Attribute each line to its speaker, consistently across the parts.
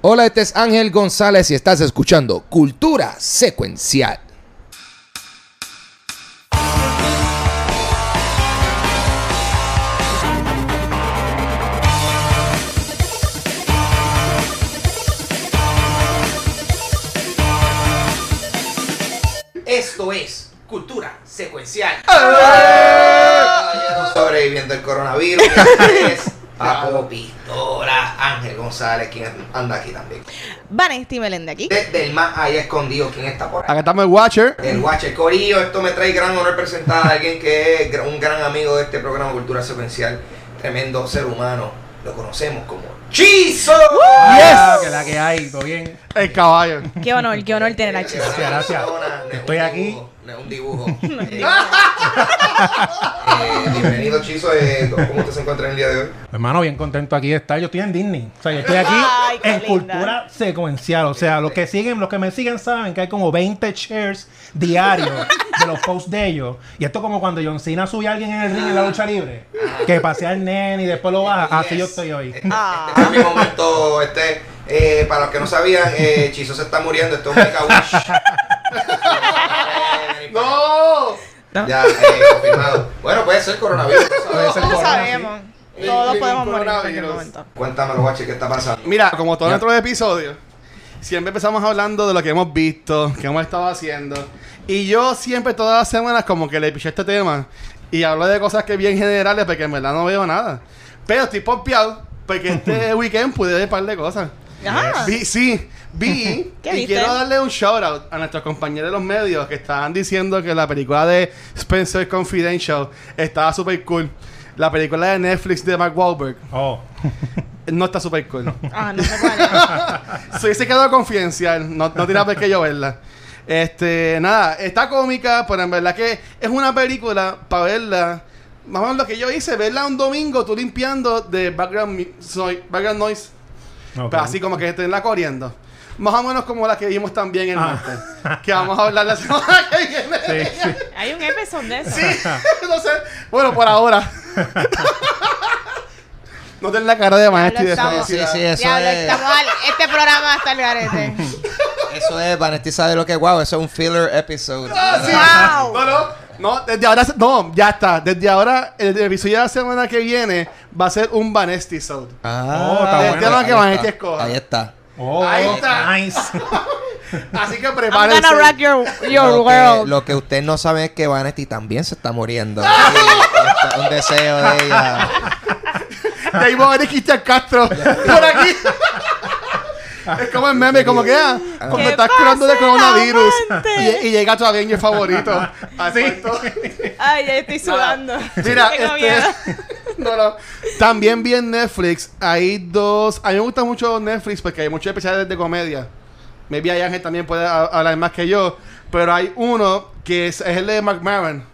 Speaker 1: Hola, este es Ángel González y estás escuchando Cultura Secuencial. Esto es Cultura Secuencial. Sobreviviendo el coronavirus. Es Papo Pistola, Ángel González, quien anda aquí también.
Speaker 2: Vanesti Melende aquí.
Speaker 1: Desde el más allá escondido, ¿quién está por ahí?
Speaker 3: Acá estamos el Watcher.
Speaker 1: El Watcher Corillo, esto me trae gran honor presentar a alguien que es un gran amigo de este programa Cultura Secuencial, tremendo ser humano, lo conocemos como Chizo.
Speaker 4: Ah, que la que hay, todo bien.
Speaker 3: El caballo.
Speaker 2: Qué honor, qué honor tener a Chizo.
Speaker 4: Gracias, gracias. Estoy aquí.
Speaker 1: No es un dibujo. Eh, eh, bienvenido Chizo, eh, ¿cómo usted se encuentra en el día de hoy?
Speaker 4: Hermano, bien contento aquí de estar. Yo estoy en Disney. O sea, yo estoy aquí
Speaker 2: Ay,
Speaker 4: en
Speaker 2: linda.
Speaker 4: cultura secuencial. O sea, los que siguen, los que me siguen saben que hay como 20 shares diarios de los posts de ellos. Y esto como cuando John Cena sube a alguien en el ring en la lucha libre. Que pasea al nene y después lo baja. Así yo estoy hoy.
Speaker 2: Ah.
Speaker 1: Este es mi momento, este, eh, para los que no sabían, eh, Chizo se está muriendo, esto es un make a wish.
Speaker 3: ¡No!
Speaker 1: Ya, eh, confirmado. Bueno, puede ser coronavirus. ¿no
Speaker 4: Puede ser
Speaker 2: No
Speaker 4: corona,
Speaker 2: sabemos.
Speaker 3: sí.
Speaker 2: Todos podemos morir en cualquier
Speaker 3: coronavirus.
Speaker 2: momento.
Speaker 1: Cuéntamelo, Guache, ¿qué está pasando?
Speaker 3: Mira, como todos nuestros episodios, siempre empezamos hablando de lo que hemos visto, que hemos estado haciendo. Y yo siempre, todas las semanas, como que le piché este tema y hablo de cosas que bien generales, porque en verdad no veo nada. Pero estoy pompeado, porque este weekend pude ver un par de cosas.
Speaker 2: Ajá.
Speaker 3: Vi, sí, vi
Speaker 2: ¿Qué
Speaker 3: y
Speaker 2: viste?
Speaker 3: quiero darle un shout out a nuestros compañeros de los medios que estaban diciendo que la película de Spencer Confidential estaba super cool. La película de Netflix de Mark Wahlberg
Speaker 4: Oh.
Speaker 3: no está super cool.
Speaker 2: Ah, no sé cuál es.
Speaker 3: Se quedó confidencial, no, no tiene por qué yo verla. Este, nada, está cómica, pero en verdad que es una película para verla. Más o menos lo que yo hice, verla un domingo, tú limpiando de background, soy, background noise. Pero así como que tenerla corriendo. Más o menos como la que vimos también el
Speaker 4: Ah.
Speaker 3: martes. Que vamos a hablar la semana que viene.
Speaker 4: Sí, sí.
Speaker 2: Hay un episodio de eso.
Speaker 3: Sí, no sé. Bueno, por ahora. no ten la cara de maestro y de
Speaker 2: estamos-.
Speaker 1: Sí, sí, eso
Speaker 2: Diablo,
Speaker 1: es.
Speaker 2: al- este programa está el garete.
Speaker 1: Eso es, Vanetti sabe lo que es wow, eso es un filler episode.
Speaker 3: Ah, sí.
Speaker 2: Wow.
Speaker 3: No, no, no, desde ahora, no, ya está. Desde ahora, el episodio de la semana que viene va a ser un Vanesti episode.
Speaker 1: Ah,
Speaker 4: Oh, está
Speaker 3: Del
Speaker 4: bueno.
Speaker 3: tema que
Speaker 1: está,
Speaker 3: escoja.
Speaker 1: Ahí está.
Speaker 4: Oh,
Speaker 3: Ahí está.
Speaker 4: nice.
Speaker 3: Así que
Speaker 2: I'm
Speaker 3: prepárense.
Speaker 2: gonna rock your, your
Speaker 1: lo, que, lo que usted no sabe es que Vanetti también se está muriendo. Sí, un deseo de ella.
Speaker 3: De ahí va a venir Cristian Castro por aquí. Es como el meme, como que ah, cuando
Speaker 2: ¿Qué
Speaker 3: estás curando de coronavirus y, y llega tu Avenger favorito. Así.
Speaker 2: Ay, ya estoy sudando.
Speaker 3: Mira, este, no, no. También vi en Netflix, hay dos. A mí me gusta mucho Netflix porque hay muchos especiales de comedia. Maybe hay Ángel también puede hablar más que yo. Pero hay uno que es, es el de Mark Maron.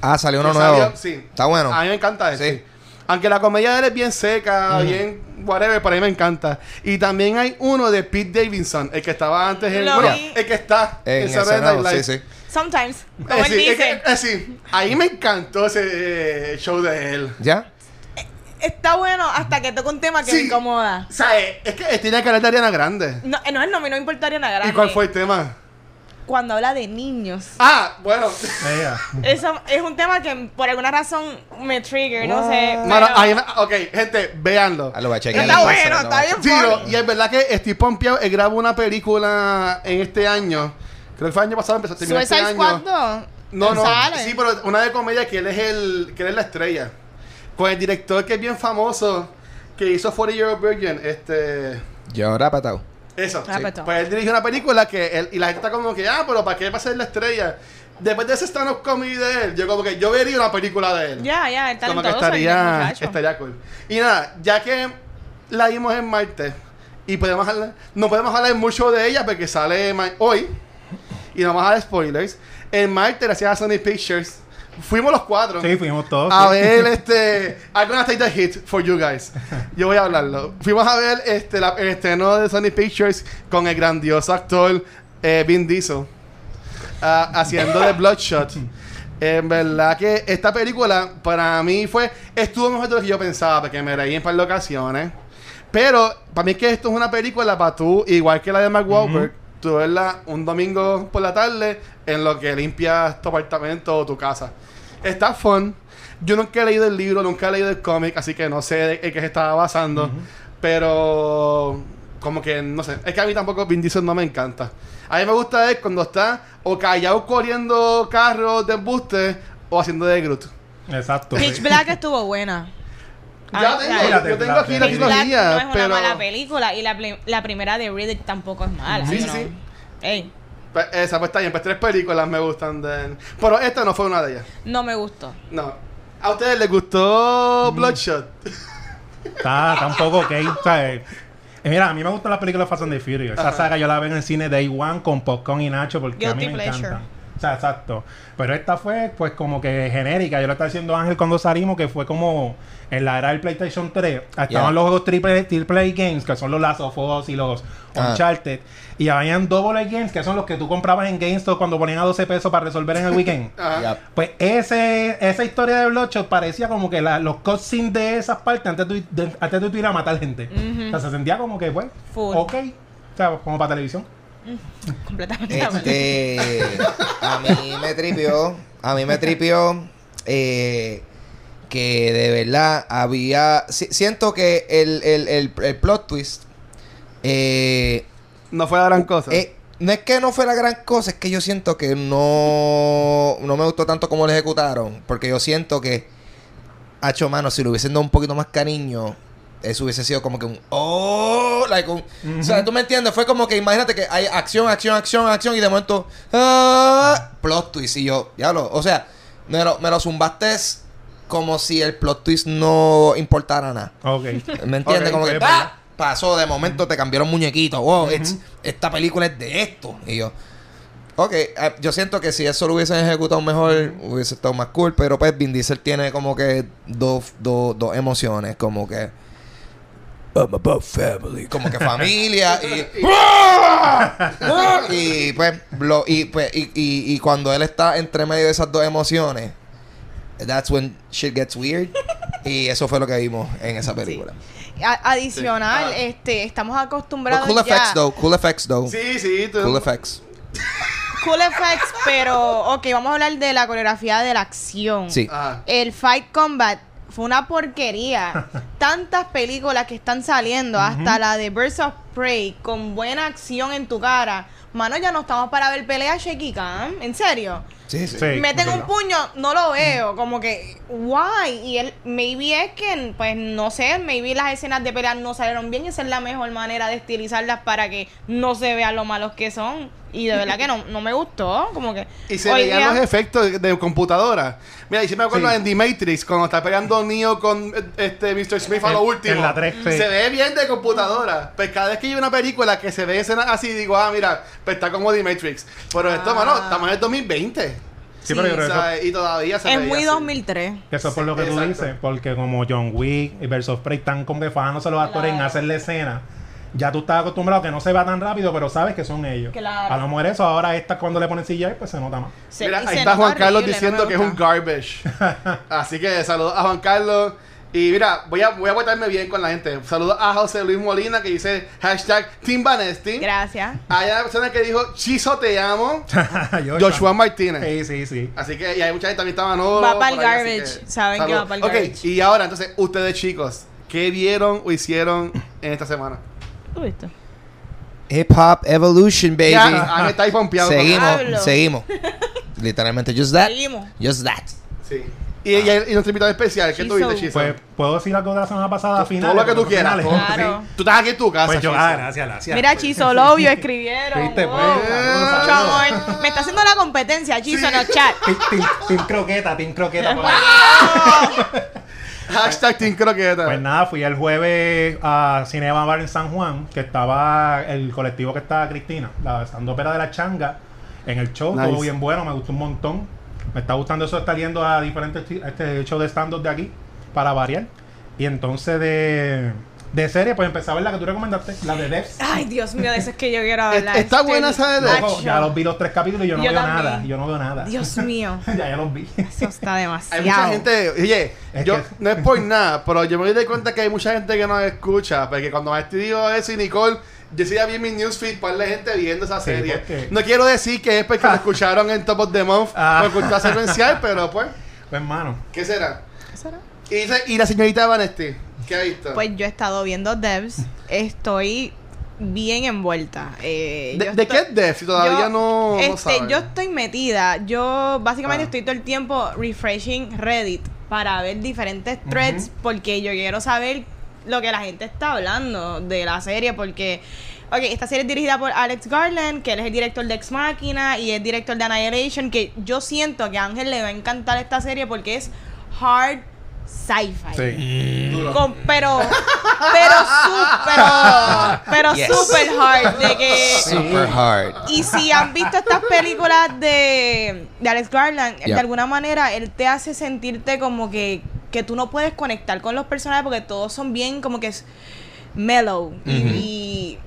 Speaker 1: Ah, salió uno nuevo.
Speaker 3: salió- sí.
Speaker 1: Está bueno.
Speaker 3: A mí me encanta ese.
Speaker 1: Sí.
Speaker 3: Aunque la comedia de él es bien seca, bien whatever, pero a mí me encanta. Y también hay uno de Pete Davidson, el que estaba antes en. Bueno, el que está
Speaker 1: En
Speaker 3: Saturday
Speaker 1: ese nuevo,
Speaker 3: Night
Speaker 1: sí,
Speaker 3: Live.
Speaker 1: sí.
Speaker 2: Sometimes. Como
Speaker 3: Eh,
Speaker 2: él
Speaker 3: sí, es
Speaker 2: dice.
Speaker 3: que- eh, sí. Ahí me encantó ese eh, show de él.
Speaker 1: ¿Ya?
Speaker 2: Está bueno hasta que toca un tema que
Speaker 3: Sí.
Speaker 2: me incomoda.
Speaker 3: O sea, es que tiene que hablar de Ariana Grande.
Speaker 2: No, no es no, me no importaría nada grande.
Speaker 3: ¿Y cuál fue el tema?
Speaker 2: Cuando habla de niños.
Speaker 3: Ah, bueno.
Speaker 2: Eso es un tema que por alguna razón me trigger, no sé.
Speaker 3: Mano,
Speaker 2: pero-
Speaker 3: ahí me- ok, gente, véanlo.
Speaker 1: Ah, lo voy a chequear.
Speaker 2: Está
Speaker 1: entonces,
Speaker 2: bueno,
Speaker 1: lo
Speaker 2: está
Speaker 1: voy a
Speaker 2: bien
Speaker 3: Sí,
Speaker 2: funny.
Speaker 3: no, y es verdad que Steve Pompeo él grabó una película en este año. Creo que fue el año pasado, empezó a terminar este
Speaker 2: Suicide
Speaker 3: año.
Speaker 2: Squad 2.
Speaker 3: No, no.
Speaker 2: Sale.
Speaker 3: Sí, pero una de comedia que él es el que él es la estrella. Con el director que es bien famoso que hizo 40 Year Old Virgin, este
Speaker 1: Yo ahora patado.
Speaker 3: Eso.
Speaker 2: Ah, pues,
Speaker 3: Pues él dirigió una película que él y la gente está como que, "Ah, pero ¿para qué va a ser la estrella?" Después de ese stand up comedy de él, yo como que yo vería una película de él.
Speaker 2: Ya, ya, el
Speaker 3: como que
Speaker 2: talentoso.
Speaker 3: estaría estaría cool. Y nada, ya que la vimos en Marte y podemos hablar, no podemos hablar mucho de ella porque sale hoy y no vamos a dar spoilers. En Marte, gracias a Sony Pictures, fuimos los cuatro
Speaker 4: Sí, fuimos todos.
Speaker 3: a
Speaker 4: sí.
Speaker 3: ver este I'm gonna take the hit for you guys. Yo voy a hablarlo. Fuimos a ver este la- el estreno de Sony Pictures con el grandioso actor eh, Vin Diesel ah, haciendo de Bloodshot. En verdad que esta película para mí fue estuvo mejor de lo que yo pensaba porque me reí en par de ocasiones. Pero para mí es que esto es una película para tú, igual que la de Mark Wahlberg, tú verla un domingo por la tarde en lo que limpias tu apartamento o tu casa. Está fun. Yo nunca he leído el libro, nunca he leído el cómic, así que no sé en qué se estaba basando. Pero como que no sé, es que a mí tampoco Vin Diesel no me encanta. A mí me gusta es cuando está o callado corriendo carros de embuste o haciendo de Groot.
Speaker 4: Exacto.
Speaker 2: Pitch Black estuvo buena.
Speaker 3: Ya
Speaker 2: Ah,
Speaker 3: tengo, yo tengo aquí la trilogía,
Speaker 2: no es una
Speaker 3: pero
Speaker 2: mala película y la, la primera de Riddick tampoco es mala.
Speaker 3: Sí, sí,
Speaker 2: know.
Speaker 3: sí.
Speaker 2: Ey,
Speaker 3: pues, esa pues está bien, pues tres películas me gustan de. Pero esta no fue una de ellas.
Speaker 2: no me gustó.
Speaker 3: No. ¿A ustedes les gustó Bloodshot?
Speaker 4: Está, está un poco ok. Eh, eh, mira, a mí me gustan las películas Fast and the Furious. Esa
Speaker 3: Ajá.
Speaker 4: saga yo la veo en el cine Day One con Popcorn y Nacho porque a mí
Speaker 2: Guilty
Speaker 4: me
Speaker 2: pleasure.
Speaker 4: encantan. O sea, exacto. Pero esta fue, pues, como que genérica. Yo le estaba diciendo a Ángel cuando salimos que fue como en la era del PlayStation 3. Estaban
Speaker 1: Yeah.
Speaker 4: los juegos triple, triple A games, que son los Last of Us y los
Speaker 1: Ah.
Speaker 4: Uncharted. Y habían double A games, que son los que tú comprabas en GameStop cuando ponían a 12 pesos para resolver en el weekend. Pues ese, esa historia de Bloodshot parecía como que la- los cutscenes de esas partes antes de, de- antes de tú ir a matar gente. O sea, se sentía como que, pues,
Speaker 2: Full.
Speaker 4: ok. O sea, como para televisión.
Speaker 2: Completamente.
Speaker 1: Este, a mí me tripió, a mí me tripió eh, que de verdad había, si- siento que el, el, el, el plot twist, eh,
Speaker 3: No fue la gran cosa.
Speaker 1: eh, no es que no fue la gran cosa, es que yo siento que no, no me gustó tanto como lo ejecutaron, porque yo siento que, hacho mano, si lo hubiesen dado un poquito más cariño, eso hubiese sido como que un, oh, like un, o sea, tú me entiendes, fue como que imagínate que hay acción, acción, acción, acción, y de momento, ah, plot twist, y yo, ya lo, o sea, me lo, me lo zumbaste como si el plot twist no importara nada.
Speaker 4: Ok.
Speaker 1: ¿Me entiendes? Como que ¡ah! pasó, de momento te cambiaron muñequitos. Wow, it's- esta película es de esto. Y yo, ok, eh, yo siento que si eso lo hubiesen ejecutado mejor, hubiese estado más cool. Pero pues Vin Diesel tiene como que dos, dos, dos emociones, como que. I'm about family. Como que familia y. y pues, lo- y, pues y, y, y cuando él está entre medio de esas dos emociones, that's when shit gets weird. y eso fue lo que vimos en esa película.
Speaker 2: A- adicional,
Speaker 3: Sí. Ah.
Speaker 2: este, estamos acostumbrados
Speaker 1: cool
Speaker 2: ya.
Speaker 1: effects though, cool effects though.
Speaker 3: Sí, sí. tú-
Speaker 1: Cool effects.
Speaker 2: Cool effects, pero ok, vamos a hablar de la coreografía de la acción.
Speaker 1: Sí.
Speaker 3: Ajá.
Speaker 2: El Fight Combat fue una porquería. Tantas películas que están saliendo, hasta la de Birds of Prey, con buena acción en tu cara. Mano, ya no estamos para ver pelea shaky cam. ¿En serio?
Speaker 1: Sí, sí.
Speaker 4: Sí.
Speaker 2: Meten un puño, no lo veo. Como que, why? Y él, maybe es que, pues no sé, maybe las escenas de pelea no salieron bien. Y esa es la mejor manera de estilizarlas para que no se vean lo malos que son. Y de verdad que no, no me gustó. Como que.
Speaker 3: Y se
Speaker 2: hoy
Speaker 3: veían
Speaker 2: día-
Speaker 3: los efectos de computadora. Mira, y si me acuerdo
Speaker 4: Sí.
Speaker 3: en The Matrix, cuando está pegando Neo con eh, este Mr. Smith a lo último.
Speaker 4: en la tres, sí.
Speaker 3: Se ve bien de computadora. Pues cada vez que hay una película que se ve escenas así, digo, ah, mira, pues está como The Matrix. Pero esto,
Speaker 2: Ah.
Speaker 3: mano, estamos en el 2020.
Speaker 4: Sí, pero yo
Speaker 3: O
Speaker 4: creo que eso,
Speaker 3: sea, y todavía se
Speaker 2: Es muy
Speaker 3: así.
Speaker 2: 2003.
Speaker 4: que eso es por lo que tú
Speaker 3: Exacto.
Speaker 4: dices. Porque como John Wick y of Prey están como que fajándose los actores en hacer la escena. Ya tú estás acostumbrado que no se va tan rápido, pero sabes que son ellos.
Speaker 2: Claro.
Speaker 4: A lo mejor eso, ahora esta cuando le ponen CGI, pues se nota más.
Speaker 2: Se-
Speaker 3: Mira, ahí está Juan Carlos
Speaker 2: horrible,
Speaker 3: diciendo
Speaker 2: no
Speaker 3: que es un garbage. Así que saludos a Juan Carlos. Y mira, voy a, voy a portarme bien con la gente. Saludos a José Luis Molina que dice hashtag Team Vanesti.
Speaker 2: Gracias.
Speaker 3: Hay una persona que dijo Chizo te amo.
Speaker 4: Joshua.
Speaker 3: Martínez.
Speaker 4: Sí, sí, sí.
Speaker 3: Así que y hay mucha gente también está Manolo.
Speaker 2: Va
Speaker 3: ahí, así
Speaker 2: garbage.
Speaker 3: que,
Speaker 2: Saben que
Speaker 3: saludos.
Speaker 2: va pa'l
Speaker 3: Ok,
Speaker 2: garbage.
Speaker 3: y ahora entonces, ustedes chicos, ¿qué vieron o hicieron en esta semana?
Speaker 1: Hip Hop Evolution, baby.
Speaker 3: Ya, Ángel está ahí pompeado. con-
Speaker 1: seguimos,
Speaker 2: Pablo.
Speaker 1: seguimos. Literalmente, just that.
Speaker 2: Seguimos.
Speaker 1: Just that.
Speaker 3: Sí. Y, y, y nuestro invitado especial, ¿qué tú
Speaker 2: Chizo.
Speaker 4: Pues, ¿puedo decir algo de la semana pasada?
Speaker 3: Todo
Speaker 4: Finales,
Speaker 3: lo que tú quieras. todo.
Speaker 2: Claro.
Speaker 3: Tú estás aquí en tu casa.
Speaker 4: Pues yo, ah, gracias, gracias.
Speaker 2: Mira, Chizo Lobio escribieron.
Speaker 4: Viste,
Speaker 2: Wow.
Speaker 4: pues,
Speaker 3: Ah.
Speaker 2: Mucho amor. Me está haciendo la competencia, Chizo, en el chat.
Speaker 4: Team, team- team croqueta, team croqueta. por ahí.
Speaker 3: Hashtag Team Croqueta.
Speaker 4: Pues nada, fui el jueves a Cinema Bar en San Juan, que estaba el colectivo que estaba Cristina, la stand ópera de la changa, en el show,
Speaker 3: Nice.
Speaker 4: todo bien bueno, me gustó un montón. Me está gustando eso de estar yendo a diferentes este show de stand-up de aquí, para variar. Y entonces de De serie, pues empecé a ver la que tú recomendaste, la de Devs.
Speaker 2: Ay, Dios mío, de eso es que yo quiero hablar.
Speaker 3: está buena esa de Devs.
Speaker 4: Ya los vi los tres capítulos y yo no
Speaker 2: Yo
Speaker 4: veo
Speaker 2: también.
Speaker 4: nada. Yo no veo nada.
Speaker 2: Dios mío,
Speaker 4: ya, ya los vi.
Speaker 2: eso está
Speaker 3: Hay
Speaker 2: demasiado.
Speaker 3: mucha gente, oye,
Speaker 4: Es
Speaker 3: yo
Speaker 4: que-
Speaker 3: no es por nada, pero yo me doy cuenta que hay mucha gente que nos escucha, porque cuando me digo eso y Nicole, yo sí ya vi en mi newsfeed par de gente viendo esa
Speaker 4: Sí,
Speaker 3: serie.
Speaker 4: porque-
Speaker 3: No quiero decir que es porque lo escucharon en Top of the Month
Speaker 4: Ah.
Speaker 3: por cultura secuencial, pero pues,
Speaker 4: Pues, hermano.
Speaker 3: ¿qué será?
Speaker 2: ¿Qué será?
Speaker 3: Y, dice- y la señorita Vanesti,
Speaker 2: Pues yo he estado viendo Devs, estoy bien envuelta. Eh,
Speaker 3: ¿De, qué es Def? Si todavía
Speaker 2: yo-
Speaker 3: no, no
Speaker 2: este,
Speaker 3: saben.
Speaker 2: yo estoy metida. Yo básicamente
Speaker 3: Ah.
Speaker 2: estoy todo el tiempo refreshing Reddit para ver diferentes threads porque yo quiero saber lo que la gente está hablando de la serie porque Ok, esta serie es dirigida por Alex Garland, que él es el director de Ex Machina y es director de Annihilation, que yo siento que a Ángel le va a encantar esta serie porque es hard sci-fi.
Speaker 4: Sí.
Speaker 2: Con- pero pero su- pero pero
Speaker 1: Yes.
Speaker 2: super hard de que
Speaker 1: Super hard.
Speaker 2: y si han visto estas películas de, de Alex Garland, de alguna manera él te hace sentirte como que, que tú no puedes conectar con los personajes porque todos son bien como que es mellow.
Speaker 1: Ujú.
Speaker 2: y,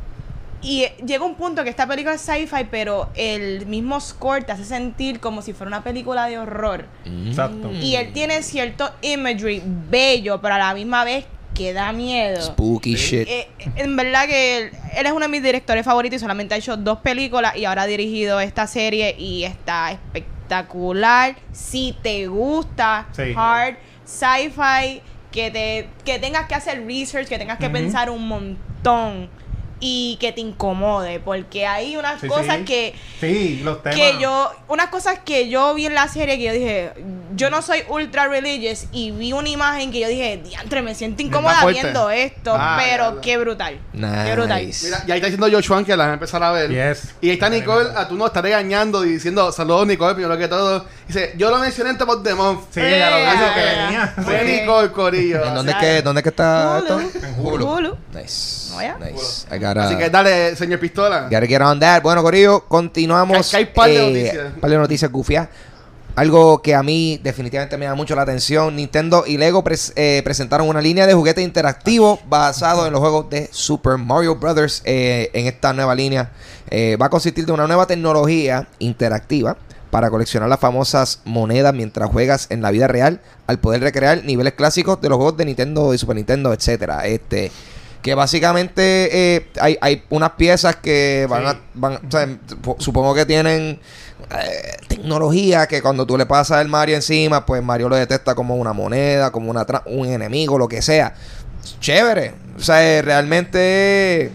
Speaker 2: y llega un punto que esta película es sci-fi, pero el mismo score te hace sentir como si fuera una película de horror.
Speaker 4: Exacto.
Speaker 2: Y él tiene cierto imagery bello, pero a la misma vez que da miedo.
Speaker 1: Spooky shit.
Speaker 2: Eh, en verdad que él, él es uno de mis directores favoritos y solamente ha hecho dos películas y ahora ha dirigido esta serie y está espectacular. Si te gusta
Speaker 4: Sí.
Speaker 2: hard sci-fi, que te que tengas que hacer research, que tengas que pensar un montón y que te incomode, porque hay unas
Speaker 4: Sí,
Speaker 2: cosas
Speaker 4: sí.
Speaker 2: que
Speaker 4: Sí, los temas.
Speaker 2: que yo, unas cosas que yo vi en la serie que yo dije, yo no soy ultra religious y vi una imagen que yo dije, diantre, me siento incómoda viendo esto,
Speaker 3: Ah,
Speaker 2: pero
Speaker 3: diablo.
Speaker 2: qué brutal. Qué brutal.
Speaker 1: Nice.
Speaker 3: Mira, y ahí está diciendo Joshua que la van a empezar a ver.
Speaker 4: Yes.
Speaker 3: Y ahí está Nicole, a tú no estar regañando y diciendo saludos Nicole, primero que todo. Dice, yo lo mencioné en Top of the Month.
Speaker 4: Sí, ya lo
Speaker 2: Eh,
Speaker 4: dijo que
Speaker 2: ya,
Speaker 4: venía.
Speaker 2: ya.
Speaker 3: Fue. Nicole Corillo.
Speaker 1: ¿En dónde es que, dónde que está
Speaker 2: Hulu.
Speaker 1: esto?
Speaker 4: En Hulu.
Speaker 2: Hulu.
Speaker 1: Nice. Nice. I gotta,
Speaker 3: Así que dale, señor Pistola.
Speaker 1: gotta get on that. Bueno, Corillo, continuamos.
Speaker 3: Que- que hay par de
Speaker 1: eh,
Speaker 3: noticias.
Speaker 1: par de noticias gufias. Algo que a mí definitivamente me da mucho la atención. Nintendo y Lego pres- eh, presentaron una línea de juguetes interactivos basado en los juegos de Super Mario Brothers. eh, en esta nueva línea eh, va a consistir de una nueva tecnología interactiva para coleccionar las famosas monedas mientras juegas en la vida real al poder recrear niveles clásicos de los juegos de Nintendo y Super Nintendo, etcétera. Este que básicamente eh, hay, hay unas piezas que van
Speaker 4: Sí.
Speaker 1: a van, o sea, sup- supongo que tienen eh, tecnología que cuando tú le pasas el Mario encima, pues Mario lo detecta como una moneda, como una tra- un enemigo, lo que sea. Chévere. O sea, eh, realmente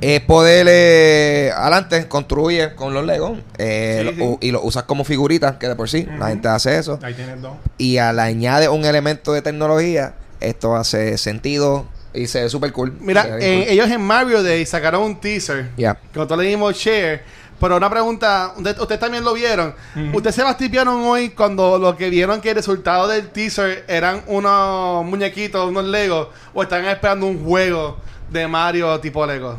Speaker 1: es poder eh, adelante, construye con los Legos eh,
Speaker 3: Sí,
Speaker 1: lo-
Speaker 3: sí.
Speaker 1: u- y lo usas como figuritas, que de por sí la gente hace eso.
Speaker 4: Ahí tienes dos.
Speaker 1: Y al añade un elemento de tecnología, esto hace sentido y se ve súper cool.
Speaker 3: Mira, eh,
Speaker 1: cool.
Speaker 3: ellos en Mario Day sacaron un teaser.
Speaker 1: Ya.
Speaker 3: Que nosotros le dimos share. Pero una pregunta, ¿ustedes usted también lo vieron? ¿Ustedes se bastipiaron hoy cuando lo que vieron que el resultado del teaser eran unos muñequitos, unos Legos? ¿O están esperando un juego de Mario tipo Lego?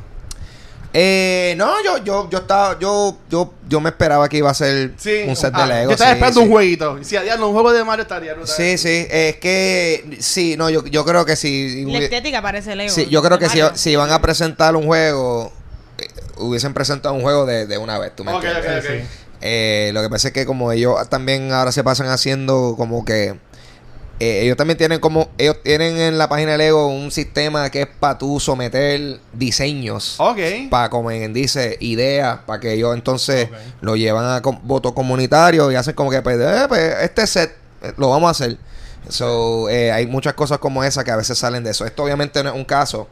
Speaker 1: Eh, no, yo, yo, yo estaba, yo, yo, yo me esperaba que iba a ser
Speaker 3: Sí.
Speaker 1: un set de
Speaker 3: Ah,
Speaker 1: Lego.
Speaker 3: Yo estaba
Speaker 1: sí,
Speaker 3: esperando
Speaker 1: sí.
Speaker 3: un jueguito. Si había un juego de Mario estaría brutal.
Speaker 1: Sí, sí, es que sí, no, yo, yo creo que si
Speaker 2: La estética parece Lego.
Speaker 1: sí, yo creo que si, si van a presentar un juego, eh, hubiesen presentado un juego de, de una vez, tú me
Speaker 3: Ok,
Speaker 1: entiendes?
Speaker 3: ok, ok.
Speaker 4: Sí, sí.
Speaker 1: Eh, lo que pasa es que como ellos también ahora se pasan haciendo como que eh, ellos también tienen como ellos tienen en la página de Lego un sistema que es para tú someter diseños.
Speaker 3: Ok.
Speaker 1: para como quien dice ideas para que ellos entonces lo llevan a com- voto comunitario y hacen como que pues, eh, pues, este set eh, lo vamos a hacer. So eh, hay muchas cosas como esa que a veces salen de eso. Esto obviamente no es un caso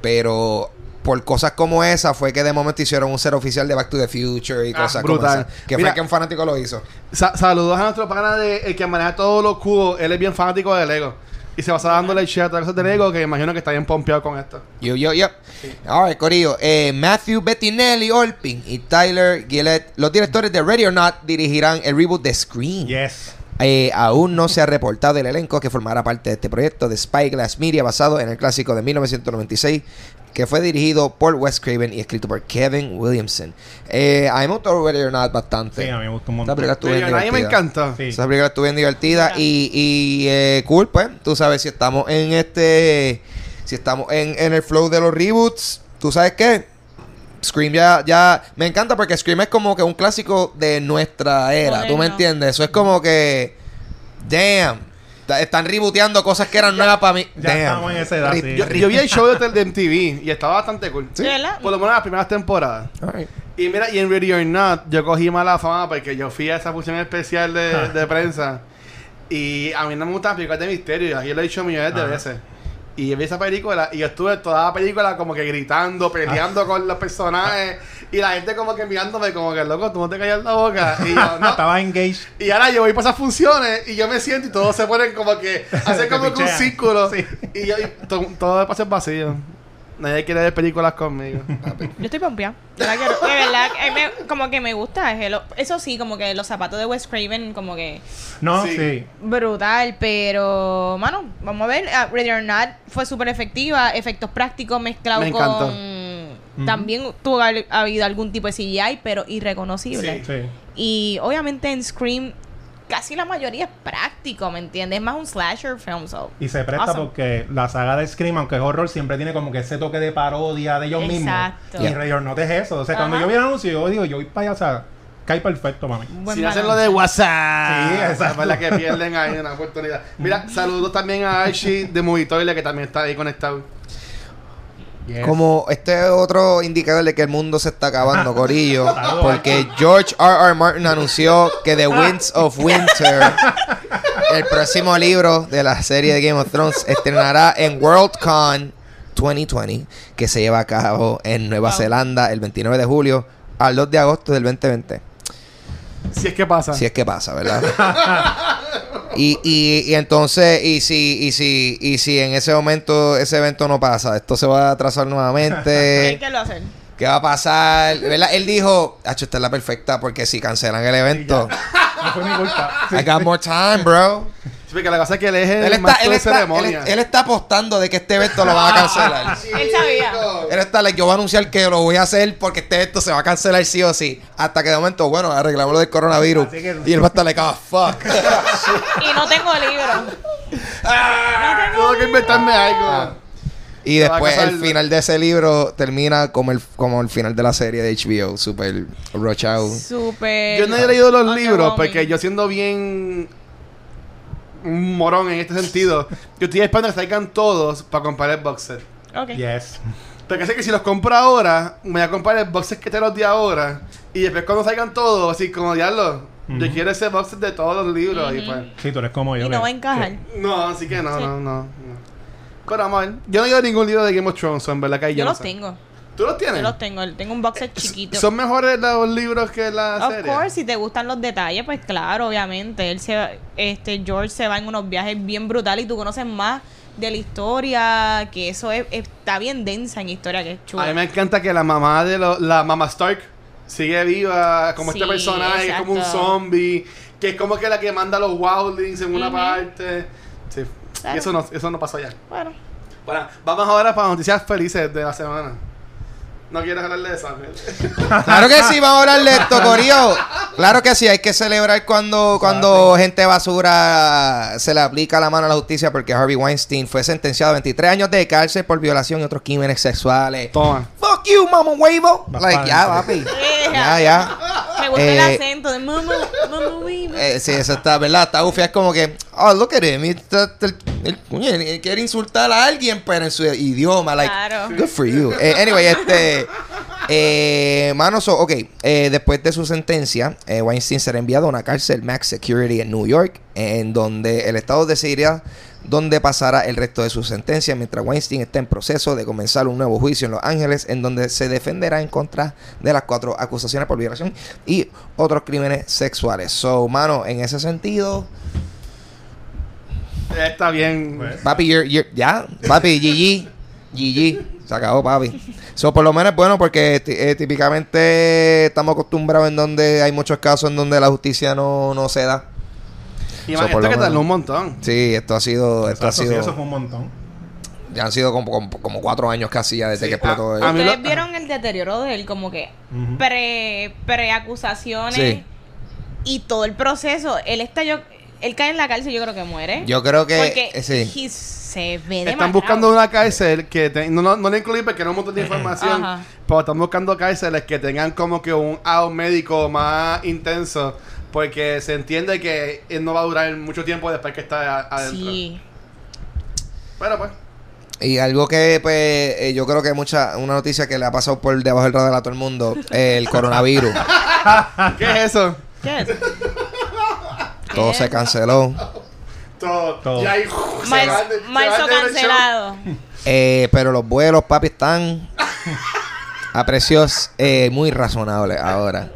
Speaker 1: pero por cosas como esa fue que de momento hicieron un set oficial de Back to the Future y
Speaker 3: Ah,
Speaker 1: cosas
Speaker 3: brutal.
Speaker 1: como esa que
Speaker 3: Mira-
Speaker 1: fue que un fanático lo hizo
Speaker 3: Sa- saludos a nuestro pana de el que maneja todos los cubos. Él es bien fanático de Lego. Y se va a estar dándole share a todas cosas de Lego que imagino que está bien pompeado con esto.
Speaker 1: Yo, yo, yo. Alright, Corillo. Eh, Matthew Bettinelli Olpin y Tyler Gillette, los directores de Ready or Not, dirigirán el reboot de Scream.
Speaker 4: Yes.
Speaker 1: Eh, aún no se ha reportado el elenco que formará parte de este proyecto de Spyglass Media basado en el clásico de 1996 que fue dirigido por Wes Craven y escrito por Kevin Williamson. Eh, a mí me gustó Ready or Not bastante.
Speaker 4: Sí, a mí me gustó un
Speaker 1: Esa
Speaker 4: montón.
Speaker 1: película estuvo
Speaker 3: a mí me encantó.
Speaker 4: Sí.
Speaker 1: Esa película estuvo bien divertida y, y eh, cool, pues. Tú sabes, si estamos en este. si estamos en, en el flow de los reboots, ¿tú sabes qué? Scream ya, ya... Me encanta porque Scream es como que un clásico de nuestra era. ¿Tú me entiendes? Eso es como que... Damn. Están rebooteando cosas que eran nuevas para mí.
Speaker 4: Ya
Speaker 1: Damn.
Speaker 4: estamos en esa edad,
Speaker 1: Re-
Speaker 4: sí.
Speaker 3: Yo, yo vi el show de, de MTV y estaba bastante cool. Por lo menos las primeras temporadas. Y mira, y en Ready or Not, yo cogí mala fama porque yo fui a esa función especial de, de prensa. Y a mí no me gustan las películas de misterio. Y aquí lo he dicho millones de veces. Y vi esa película y yo estuve toda la película como que gritando, peleando con los personajes. Y la gente como que mirándome como que, loco, tú no te callas la boca. Y yo, no.
Speaker 4: Estaba engaged.
Speaker 3: Y ahora yo voy para esas funciones y yo me siento y todos se ponen como que hacen como que un círculo.
Speaker 4: Sí.
Speaker 3: Y yo y to- todo el paso es vacío. Nadie quiere ver películas conmigo.
Speaker 2: Yo estoy pompeada. De verdad que- de verdad, que me- como que me gusta. Eso sí, como que los zapatos de Wes Craven, como que
Speaker 4: No,
Speaker 3: Sí.
Speaker 4: sí.
Speaker 2: brutal. Pero, mano, vamos a ver. ah, Ready or Not fue súper efectiva. Efectos prácticos mezclados
Speaker 3: Me encantó.
Speaker 2: con. También tuvo al- habido algún tipo de CGI, pero irreconocible.
Speaker 3: Sí.
Speaker 4: Sí.
Speaker 2: Y obviamente en Scream, casi la mayoría es práctico, ¿me entiendes? Es más un slasher film. So.
Speaker 4: Y se presta
Speaker 2: Awesome.
Speaker 4: porque la saga de Scream, aunque es horror, siempre tiene como que ese toque de parodia de ellos
Speaker 2: Exacto.
Speaker 4: mismos. Y Ray Not es eso. O sea, cuando yo vi el anuncio, yo digo, yo voy para allá, o sea, cae perfecto, mami.
Speaker 2: Buen
Speaker 3: Sin hacer lo de WhatsApp.
Speaker 4: Sí, exacto.
Speaker 3: Es verdad que pierden ahí una oportunidad. Mira, saludos también a Archie de Movie Toilet, que también está ahí conectado.
Speaker 4: Yes.
Speaker 1: Como este es otro indicador de que el mundo se está acabando, Corillo. Porque George R. R. Martin anunció que The Winds of Winter, el próximo libro de la serie de Game of Thrones, estrenará en Worldcon 2020, que se lleva a cabo en Nueva
Speaker 2: Wow.
Speaker 1: Zelanda el 29 de julio al 2 de agosto del 2020.
Speaker 3: Si es que pasa.
Speaker 1: Si es que pasa, ¿verdad? y, y, y entonces, y si, y si, y si en ese momento ese evento no pasa, esto se va a atrasar nuevamente.
Speaker 2: lo.
Speaker 1: ¿Qué va a pasar? ¿Verdad? Él dijo, Hacho, esta es la perfecta porque si cancelan el evento,
Speaker 4: No fue mi culpa.
Speaker 1: I got more time, bro.
Speaker 3: Sí, porque la cosa es que él es el
Speaker 1: Él está,
Speaker 3: maestro
Speaker 1: él, está, él,
Speaker 3: ceremonia.
Speaker 1: él está apostando de que este evento lo van a cancelar.
Speaker 2: Él sabía.
Speaker 1: Él está, like, yo voy a anunciar que lo voy a hacer porque este evento se va a cancelar sí o sí. Hasta que de momento, bueno, arreglamos lo del coronavirus.
Speaker 4: Que-
Speaker 1: Y él va a estar like, oh, fuck.
Speaker 2: Y no tengo libro.
Speaker 3: Tengo que inventarme algo.
Speaker 1: Ah. Y
Speaker 3: Se
Speaker 1: después el final de ese libro termina como el, como el final de la serie de HBO, super rush out.
Speaker 2: Súper.
Speaker 3: Yo no he leído los libros porque yo siendo bien un morón en este sentido, yo estoy esperando que salgan todos para comprar el box set.
Speaker 2: Ok.
Speaker 4: Yes.
Speaker 3: Porque sé que si los compro ahora, me voy a comprar el box set que te los di ahora. Y después cuando salgan todos, así como diablo, yo
Speaker 4: Ujú.
Speaker 3: quiero ese box set de todos los libros. Y pues,
Speaker 4: Sí, tú eres como yo.
Speaker 2: Y no va a encajar.
Speaker 3: no, así que no,
Speaker 2: Sí.
Speaker 3: no, no, no. Pero vamos a ver. Yo no he leído ningún libro de Game of Thrones, en verdad que hay
Speaker 2: Yo los tengo.
Speaker 3: ¿Tú los tienes?
Speaker 2: Yo los tengo. Tengo un box set chiquito.
Speaker 3: ¿Son mejores los libros que la
Speaker 2: Of
Speaker 3: serie?
Speaker 2: course, si te gustan los detalles, pues claro, obviamente. Él se va- este George se va en unos viajes bien brutales y tú conoces más de la historia, que eso es, está bien densa en historia, que es chulo.
Speaker 3: A mí me encanta que la mamá de lo- la mamá Stark sigue viva como este
Speaker 2: Sí,
Speaker 3: personaje, que es como un
Speaker 2: exacto.
Speaker 3: zombie, que es como que la que manda los wildlings en una parte. Sí.
Speaker 2: Claro.
Speaker 3: Y eso no, eso no pasó ya.
Speaker 2: Bueno,
Speaker 3: Bueno, vamos ahora para noticias felices de la semana. ¿No quieres hablar de eso, Ángel?
Speaker 1: Claro que sí, vamos a hablar de esto, Corillo. Claro que sí, hay que celebrar cuando, cuando gente basura se le aplica la mano a la justicia porque Harvey Weinstein fue sentenciado a 23 años de cárcel por violación y otros crímenes sexuales.
Speaker 3: Toma.
Speaker 1: Fuck you, mama huevo. Like, ya, papi. Ya, ya.
Speaker 2: me gusta el
Speaker 1: Eh,
Speaker 2: acento de mamá, mamá, baby.
Speaker 1: Eh, sí, eso está, ¿verdad? Está bufia. Es como que, oh, look at him. Él quiere insultar a alguien, pero en su idioma. Like,
Speaker 2: Claro.
Speaker 1: good for you. Eh, anyway, este. Eh, mano, so, ok. eh, después de su sentencia, eh, Weinstein será enviado a una cárcel Max Security en New York, en donde el Estado decidirá dónde pasará el resto de su sentencia, mientras Weinstein está en proceso de comenzar un nuevo juicio en Los Ángeles, en donde se defenderá en contra de las cuatro acusaciones por violación y otros crímenes sexuales. So, mano, en ese sentido,
Speaker 3: Está bien.
Speaker 4: Pues,
Speaker 1: papi, you're- you're- ya, papi, GG, GG, se acabó, papi. So, por lo menos es bueno porque eh, típicamente estamos acostumbrados en donde hay muchos casos en donde la justicia no, no se da.
Speaker 3: Y más, esto que
Speaker 1: menos-
Speaker 3: tardó un montón.
Speaker 1: Sí, esto ha sido, esto ha
Speaker 4: exacto, sí,
Speaker 1: sido,
Speaker 4: eso fue un montón.
Speaker 1: ya han sido como, como, como cuatro años casi ya desde
Speaker 3: Sí,
Speaker 1: que explotó.
Speaker 3: a-
Speaker 1: el-
Speaker 3: a
Speaker 2: Ustedes
Speaker 3: lo-
Speaker 2: vieron el deterioro de él, como que
Speaker 4: Ujú.
Speaker 2: pre, preacusaciones
Speaker 1: Sí.
Speaker 2: y todo el proceso. Él está yo él cae en la cárcel, yo creo que muere.
Speaker 1: Yo creo que
Speaker 2: Porque
Speaker 1: eh, sí.
Speaker 2: se ve
Speaker 3: Están
Speaker 2: demacrado.
Speaker 3: buscando una cárcel que te- no, no, no le incluí porque no un montón de información,
Speaker 2: Ajá.
Speaker 3: pero están buscando cárceles que tengan como que un out médico más intenso porque se entiende que él no va a durar mucho tiempo después que está adentro.
Speaker 2: Sí.
Speaker 3: Bueno, pues.
Speaker 1: Y algo que, pues, eh, yo creo que mucha, una noticia que le ha pasado por debajo del radar a todo el mundo, el coronavirus.
Speaker 3: ¿Qué es eso?
Speaker 2: ¿Qué es?
Speaker 1: Todo se canceló.
Speaker 3: Todo.
Speaker 4: Todo.
Speaker 3: Y ahí, se
Speaker 2: Marzo, cancelado.
Speaker 1: Eh, pero los vuelos, papi, están a precios eh, muy razonables ahora.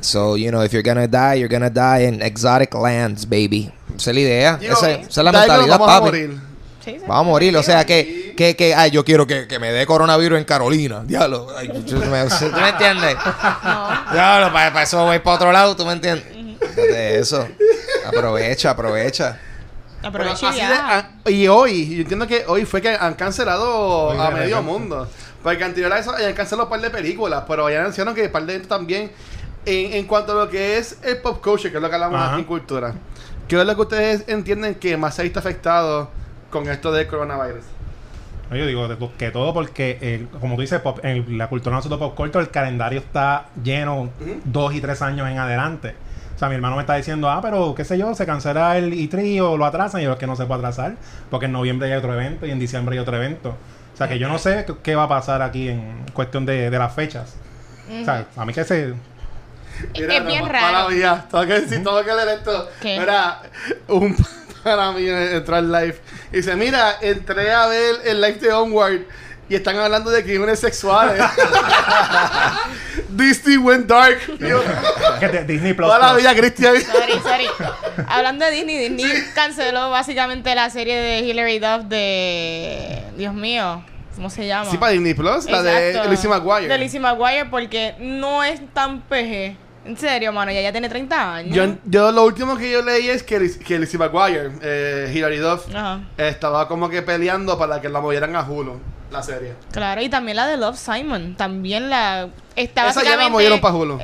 Speaker 1: So, you know, if you're gonna die, you're gonna die in exotic lands, baby. Esa es la idea. Esa, esa es la mentalidad,
Speaker 3: vamos a
Speaker 1: papi.
Speaker 3: morir.
Speaker 2: Sí, sí.
Speaker 1: Vamos a morir. O sea, que, que, que, ay, yo quiero que, que me dé coronavirus en Carolina. Diablo. Ay, ¿tú, me, ¿tú me entiendes?
Speaker 2: No.
Speaker 1: Diablo, para, para eso voy para otro lado, ¿tú me entiendes? De eso. Aprovecha, aprovecha.
Speaker 2: Aprovecha
Speaker 3: de- ah, y hoy, yo entiendo que hoy fue que han cancelado
Speaker 4: Hoy
Speaker 3: a medio
Speaker 4: repente.
Speaker 3: mundo. Porque anterior a eso hayan cancelado un par de películas, pero ya anunciaron que un par de gente también. En, en cuanto a lo que es el pop culture, que es lo que hablamos
Speaker 4: Ajá.
Speaker 3: aquí en cultura, ¿qué es lo que ustedes entienden que más se ha visto afectado con esto del coronavirus?
Speaker 4: No, Yo digo que todo porque, como tú dices, pop- en la cultura nosotros pop culture, el calendario está lleno dos y tres años en adelante. O sea, mi hermano me está diciendo, ah, pero qué sé yo, se cancela el E3 o lo atrasan. Y yo es que no se puede atrasar, porque en noviembre hay otro evento y en diciembre hay otro evento. O sea, que yo no sé qué- va a pasar aquí en cuestión de, de las fechas. O sea, a mí que se...
Speaker 2: Es bien raro.
Speaker 3: Para mía, tengo que decir, tengo que leer esto.
Speaker 2: ¿Qué?
Speaker 3: Mira, un para mí entró al live y dice, mira, entré a ver el live de Onward y están hablando de crímenes sexuales. Disney went dark.
Speaker 4: Disney Plus.
Speaker 3: Toda la vida Cristian.
Speaker 2: Sorry, sorry. Hablando de Disney, Disney canceló básicamente la serie de Hilary Duff de. Dios mío, ¿cómo se llama?
Speaker 3: Sí, para Disney Plus, la de. Lizzie McGuire.
Speaker 2: De Lizzie McGuire porque no es tan PG. En serio, mano, ya ya tiene 30 años.
Speaker 3: Yo, yo lo último que yo leí es que, que Lizzie McGuire, eh, Hilary Duff,
Speaker 2: Ajá.
Speaker 3: estaba como que peleando para que la movieran a Hulu, la serie.
Speaker 2: Claro, y también la de Love Simon. También la. Está
Speaker 3: Esa ya la movieron para Hulu.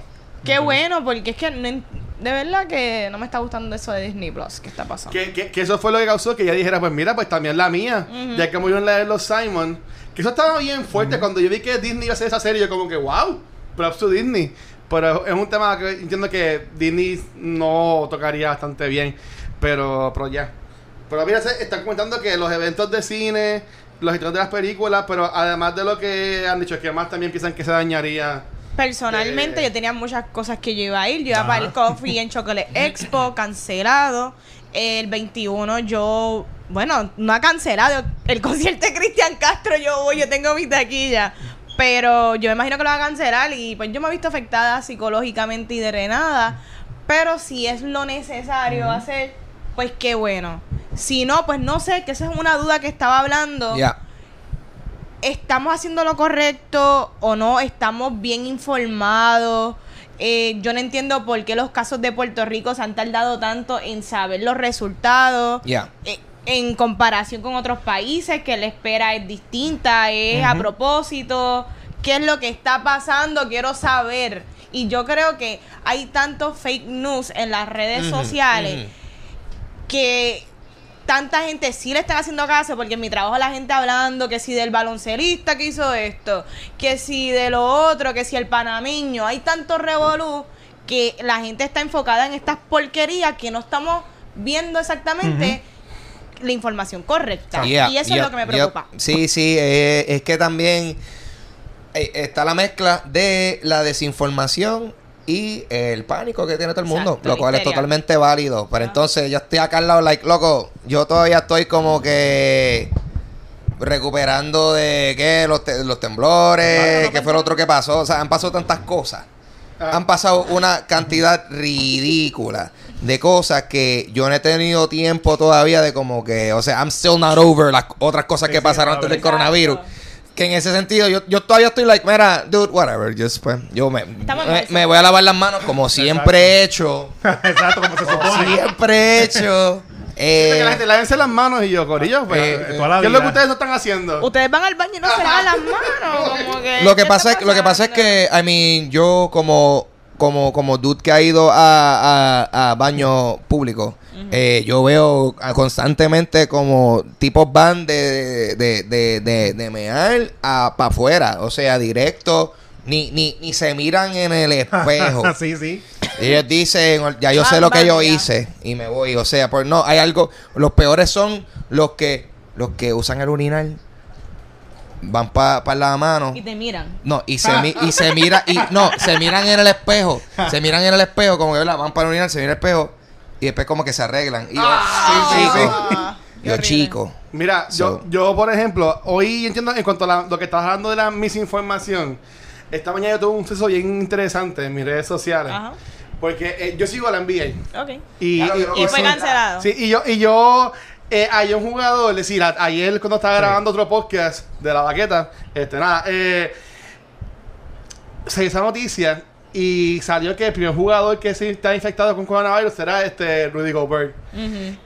Speaker 2: Qué bueno, porque es que no de verdad que no me está gustando eso de Disney Plus. ¿Qué está pasando?
Speaker 3: Que, que, que eso fue lo que causó que ella dijera, pues mira, pues también la mía. Ya que movieron la de los Simon. Que eso estaba bien fuerte. Cuando yo vi que Disney iba a hacer esa serie, yo como que, wow, props to Disney. Pero es un tema que entiendo que Disney no tocaría bastante bien. Pero, pero ya. Pero mira, se- están comentando que los eventos de cine, los estrenos de las películas, pero además de lo que han dicho, que más también piensan que se dañaría.
Speaker 2: Personalmente,
Speaker 3: Eh.
Speaker 2: yo tenía muchas cosas que yo iba a ir. Yo iba
Speaker 4: Ajá.
Speaker 2: para el Coffee en Chocolate Expo, cancelado. El 21 yo, bueno, no ha cancelado. El concierto de Cristian Castro yo voy, yo tengo mi taquilla. Pero yo me imagino que lo va a cancelar y pues yo me he visto afectada psicológicamente y drenada. Pero si es lo necesario hacer, pues qué bueno. Si no, pues no sé, que esa es una duda que estaba hablando. ¿Estamos haciendo lo correcto o no? ¿Estamos bien informados? Eh, yo no entiendo por qué los casos de Puerto Rico se han tardado tanto en saber los resultados.
Speaker 1: Ya.
Speaker 2: Eh, en comparación con otros países, que la espera es distinta, es a propósito. ¿Qué es lo que está pasando? Quiero saber. Y yo creo que hay tantos fake news en las redes sociales que tanta gente sí le están haciendo caso, porque en mi trabajo la gente hablando que si del baloncelista que hizo esto, que si de lo otro, que si el panameño, hay tanto revolú que la gente está enfocada en estas porquerías que no estamos viendo exactamente la información correcta.
Speaker 1: Yeah,
Speaker 2: y eso
Speaker 1: yeah,
Speaker 2: es lo que me
Speaker 1: yeah.
Speaker 2: preocupa.
Speaker 1: Sí, sí, eh, es que también eh, está la mezcla de la desinformación y el pánico que tiene todo el mundo,
Speaker 2: Exacto,
Speaker 1: lo cual es totalmente válido. Pero entonces yo estoy acá al lado, like, loco, yo todavía estoy como que recuperando de qué los, te- los temblores, qué fue lo otro que pasó, o sea, han pasado tantas cosas.
Speaker 3: Ah.
Speaker 1: Han pasado una cantidad ridícula de cosas que yo no he tenido tiempo todavía de como que, o sea, I'm still not over las otras cosas
Speaker 4: Sí,
Speaker 1: que
Speaker 4: sí,
Speaker 1: pasaron antes del coronavirus. Que en ese sentido, yo, yo todavía estoy like, mira, dude, whatever, just, pues, yo me, me, voy a lavar las manos como siempre he hecho.
Speaker 4: Exacto, como se supone.
Speaker 1: Siempre he hecho.
Speaker 3: Dice que la
Speaker 1: Eh,
Speaker 3: gente lávense las manos y yo, corillo, pues,
Speaker 1: Eh,
Speaker 3: ¿qué
Speaker 4: toda la
Speaker 3: es lo que ustedes no están haciendo?
Speaker 2: Ustedes van al baño y no se lavan las manos. Como que,
Speaker 1: lo que
Speaker 2: ¿qué
Speaker 1: pasa es, lo que pasa es que, I mean, yo como como, como dude que ha ido a, a, a baño público, eh, yo veo ah, constantemente como tipos van de, de, de, de, de mear a para afuera, o sea, directo, ni, ni, ni se miran en el espejo.
Speaker 4: sí, sí.
Speaker 1: Ellos dicen, ya yo sé lo que yo hice y me voy. O sea, pues no, hay algo. Los peores son los que los que usan el urinal, van para la mano.
Speaker 2: Y te miran.
Speaker 1: No, y se, mi- y se mira, y no, se miran en el espejo. Se miran en el espejo, como que ¿verdad? van para el urinal, se miran en el espejo y después como que se arreglan. Y yo, chico,
Speaker 2: Ah,
Speaker 1: yo chico.
Speaker 3: Mira, yo,
Speaker 1: So-
Speaker 3: yo, por ejemplo, hoy entiendo en cuanto a la- lo que estás hablando de la misinformación. Esta mañana yo tuve un suceso bien interesante en mis redes sociales.
Speaker 2: Ajá.
Speaker 3: Porque eh, yo sigo a la NBA.
Speaker 2: Ok.
Speaker 3: Y,
Speaker 1: Claro,
Speaker 3: y-
Speaker 1: yo no
Speaker 3: y
Speaker 2: Y fue cancelado.
Speaker 3: Sí, y yo, y yo eh, hay un jugador, es decir, a- ayer cuando estaba
Speaker 4: Sí.
Speaker 3: grabando otro podcast de la baqueta, este, nada, eh, se hizo noticia y salió que el primer jugador que se está infectado con coronavirus será este Rudy Gobert.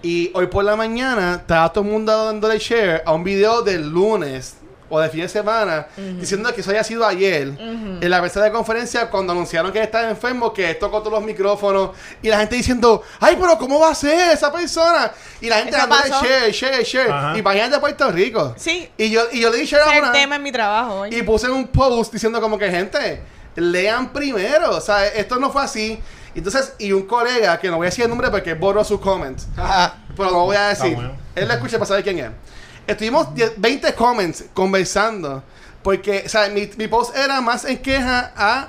Speaker 3: Y hoy por la mañana estaba todo el mundo dándole share a un video del lunes o de fin de semana diciendo que eso haya sido ayer en la mesa de conferencia cuando anunciaron que estaba enfermo que él tocó todos los micrófonos y la gente diciendo ay pero cómo va a ser esa persona y la gente
Speaker 2: pasó.
Speaker 3: share share share
Speaker 4: Ajá.
Speaker 3: y imagínate de Puerto Rico
Speaker 2: Sí.
Speaker 3: y yo y yo le di share
Speaker 2: Ese
Speaker 3: a
Speaker 2: es el tema en mi trabajo hoy.
Speaker 3: y puse un post diciendo como que gente, lean primero. O sea, esto no fue así. Entonces, y un colega, que no voy a decir el nombre porque borró su comment, pero lo voy a decir.
Speaker 4: bueno.
Speaker 3: Él la escucha para saber quién es. Estuvimos 10 20 comments conversando. Porque, o sea, mi, mi post era más en queja a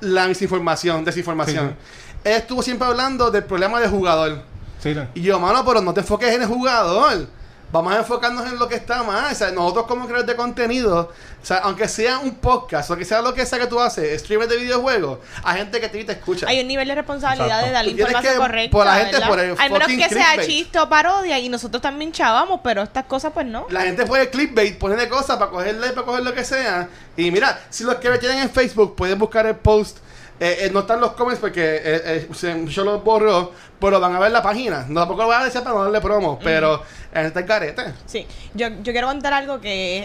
Speaker 3: la misinformación, desinformación. Él estuvo siempre hablando del problema del jugador.
Speaker 4: Sí, no.
Speaker 3: Y yo, mano, pero no te enfoques en el jugador. Vamos a enfocarnos en lo que está mal. O sea, nosotros como creadores de contenido, o sea, aunque sea un podcast, o que sea lo que sea que tú haces, streamer de videojuegos, hay gente que te, te escucha.
Speaker 2: Hay un nivel de responsabilidad
Speaker 4: Exacto.
Speaker 2: de dar la
Speaker 3: Tú tienes
Speaker 2: información
Speaker 3: que
Speaker 2: correcta.
Speaker 3: por la gente,
Speaker 2: ¿verdad?
Speaker 3: por el
Speaker 2: Al menos que sea chiste o parodia y nosotros también chavamos, pero estas cosas pues no.
Speaker 3: La gente puede clickbait, ponerle cosas para cogerle, para coger lo que sea. Y mira, si los que me tienen en Facebook pueden buscar el post. Eh, eh, no están los comments porque eh, eh, se- yo los borro, pero van a ver la página. No tampoco lo voy a decir para no darle promo, pero en este carete.
Speaker 2: Sí, yo, yo quiero contar algo que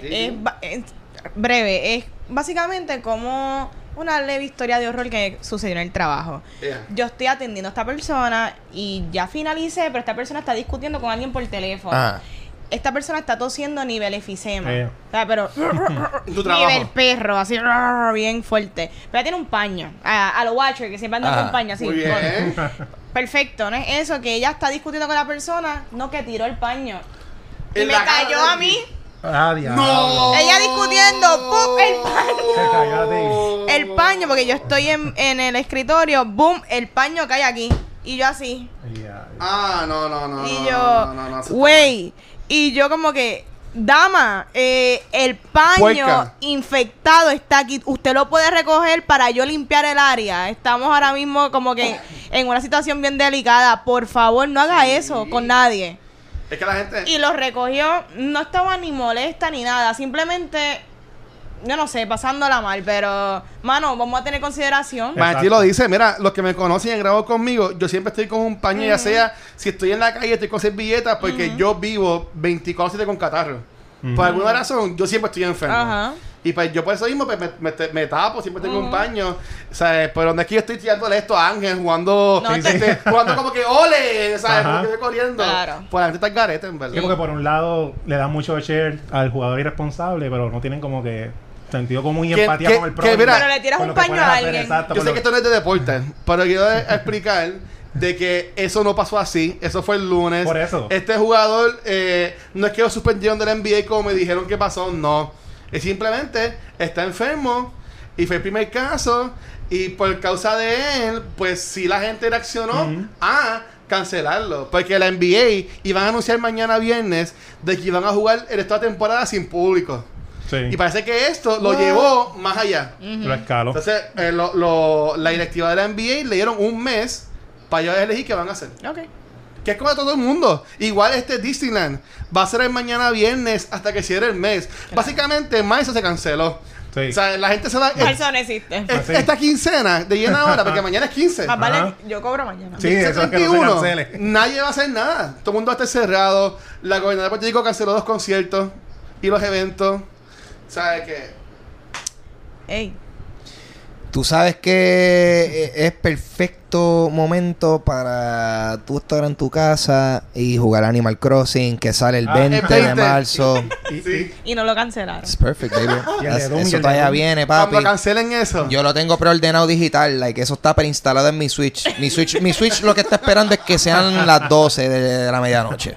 Speaker 3: Sí,
Speaker 2: es, breve. Es básicamente como una leve historia de horror que sucedió en el trabajo.
Speaker 3: Yeah.
Speaker 2: Yo estoy atendiendo a esta persona y ya finalicé, pero esta persona está discutiendo con alguien por teléfono.
Speaker 1: Ajá.
Speaker 2: Esta persona está tosiendo a nivel efisema.
Speaker 3: Eh.
Speaker 4: Yeah.
Speaker 2: O sea, pero
Speaker 3: Tu trabajo.
Speaker 2: nivel perro, así bien fuerte. Pero ella tiene un paño. A, a los Watcher, que siempre andan
Speaker 1: Ajá.
Speaker 2: con paño así.
Speaker 3: Muy bien.
Speaker 2: Perfecto, ¿no es eso? Que ella está discutiendo con la persona, no que tiró el paño. Y me cayó a mí.
Speaker 4: Ah.
Speaker 3: ¡No!
Speaker 2: Ella discutiendo, ¡pum! El paño. El paño, porque yo estoy en, en el escritorio, ¡boom! El paño cae aquí. Y yo así.
Speaker 3: Ah, no, no, no.
Speaker 2: y
Speaker 3: no,
Speaker 2: yo,
Speaker 3: no, no, no,
Speaker 2: güey. Y yo como que, dama, eh, el paño
Speaker 3: Puerca.
Speaker 2: infectado está aquí. Usted lo puede recoger para yo limpiar el área. Estamos ahora mismo como que en una situación bien delicada. Por favor, no haga eso con nadie.
Speaker 3: Es que la gente.
Speaker 2: Y lo recogió, no estaba ni molesta ni nada, simplemente, yo no sé, pasándola mal, pero, mano, vamos a tener consideración.
Speaker 3: Más ti lo dice, mira, los que me conocen y han grabado conmigo, yo siempre estoy con un paño, ya sea si estoy en la calle, estoy con servilletas, porque yo vivo 24-7 con catarro. Por alguna razón, yo siempre estoy enfermo.
Speaker 2: Ajá.
Speaker 3: Y pues yo por eso mismo pues, me, me, me tapo, siempre tengo un paño. ¿sabes? Pero no es que yo estoy tirándole esto a Ángel jugando,
Speaker 2: No,
Speaker 3: este,
Speaker 2: te-
Speaker 3: jugando como que ole, ¿sabes?
Speaker 4: Ajá.
Speaker 3: Como que estoy corriendo.
Speaker 2: Claro.
Speaker 3: Pues la gente está en garete, en verdad.
Speaker 4: Sí, porque por un lado le dan mucho share al jugador irresponsable, pero no tienen como que sentido común y
Speaker 3: Que-
Speaker 4: empatía
Speaker 3: que-
Speaker 4: con el prójimo.
Speaker 2: Pero le tiras
Speaker 4: Con
Speaker 2: un
Speaker 4: lo que
Speaker 2: paño
Speaker 4: puedes
Speaker 2: a
Speaker 4: hacer,
Speaker 2: alguien.
Speaker 4: exacto,
Speaker 3: Yo
Speaker 4: con
Speaker 3: sé
Speaker 4: lo-
Speaker 3: que esto no es de deporte, pero quiero explicar de que eso no pasó así. Eso fue el lunes.
Speaker 4: Por eso.
Speaker 3: Este jugador eh, no es que lo suspendieron del NBA como me dijeron que pasó, no. Es simplemente está enfermo y fue el primer caso y por causa de él, pues sí la gente reaccionó a cancelarlo. Porque la NBA iban a anunciar mañana viernes de que iban a jugar en esta temporada sin público.
Speaker 4: Sí.
Speaker 3: Y parece que esto lo llevó más allá.
Speaker 4: Lo escalo.
Speaker 3: Entonces, eh, lo- lo- la directiva de la NBA le dieron un mes para ellos elegir qué van a hacer.
Speaker 2: Ok.
Speaker 3: Que es como a todo el mundo. Igual este Disneyland va a ser el mañana viernes hasta que cierre el mes. Básicamente, en marzo se canceló.
Speaker 4: Sí.
Speaker 3: O sea, la gente se va.
Speaker 2: Eso no existe.
Speaker 3: es- esta quincena de llena ahora, porque mañana es 15.
Speaker 2: Más vale, yo cobro mañana.
Speaker 4: Sí, eso es que no se
Speaker 3: 31,
Speaker 4: cancele.
Speaker 3: nadie va a hacer nada. Todo el mundo va a estar cerrado. La gobernadora de Puerto Rico canceló dos conciertos y los eventos. ¿Sabes qué?
Speaker 2: Ey.
Speaker 1: Tú sabes que eh, es perfecto momento para tú estar en tu casa y jugar Animal Crossing, que sale el
Speaker 4: Ah,
Speaker 1: 20,
Speaker 3: el 20.
Speaker 1: de marzo.
Speaker 4: Y-
Speaker 3: Sí.
Speaker 2: Y no lo cancelaron.
Speaker 1: It's perfect, baby.
Speaker 4: De Doom,
Speaker 1: eso
Speaker 4: de
Speaker 1: todavía viene, papi.
Speaker 3: Cuando cancelen eso.
Speaker 1: Yo lo tengo preordenado digital, like eso está preinstalado en mi Switch. Mi Switch, mi Switch lo que está esperando es que sean las 12 de la medianoche.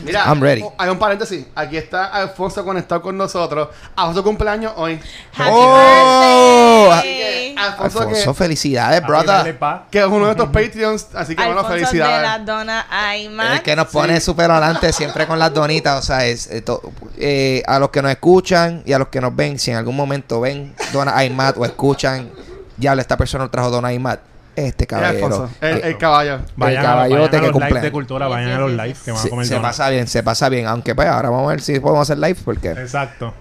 Speaker 3: Mira,
Speaker 1: I'm ready.
Speaker 3: hay un paréntesis. Aquí está Alfonso conectado con nosotros. A su cumpleaños hoy.
Speaker 2: Happy
Speaker 1: Oh,
Speaker 2: birthday.
Speaker 3: Alfonso,
Speaker 1: Alfonso,
Speaker 3: que,
Speaker 1: felicidades, brother.
Speaker 3: que es uno de estos Patreons. Así que bueno,
Speaker 2: Alfonso de la
Speaker 3: felicidades.
Speaker 2: dona Ayman.
Speaker 1: El que nos pone súper adelante siempre con las donitas. O sea, es eh, to- eh, a los que nos escuchan y a los que nos ven, si en algún momento ven Dona Aymat o escuchan, ya esta persona nos trajo Dona Aymat. Este caballero.
Speaker 3: El,
Speaker 1: eh,
Speaker 3: el caballo.
Speaker 4: Vayan, a,
Speaker 1: caballote
Speaker 4: vayan a
Speaker 1: que cumple
Speaker 4: de cultura, vayan a los lives que van a
Speaker 1: se,
Speaker 4: comer
Speaker 1: se pasa bien, se pasa bien. Aunque pues ahora vamos a ver si podemos hacer live porque
Speaker 4: Exacto.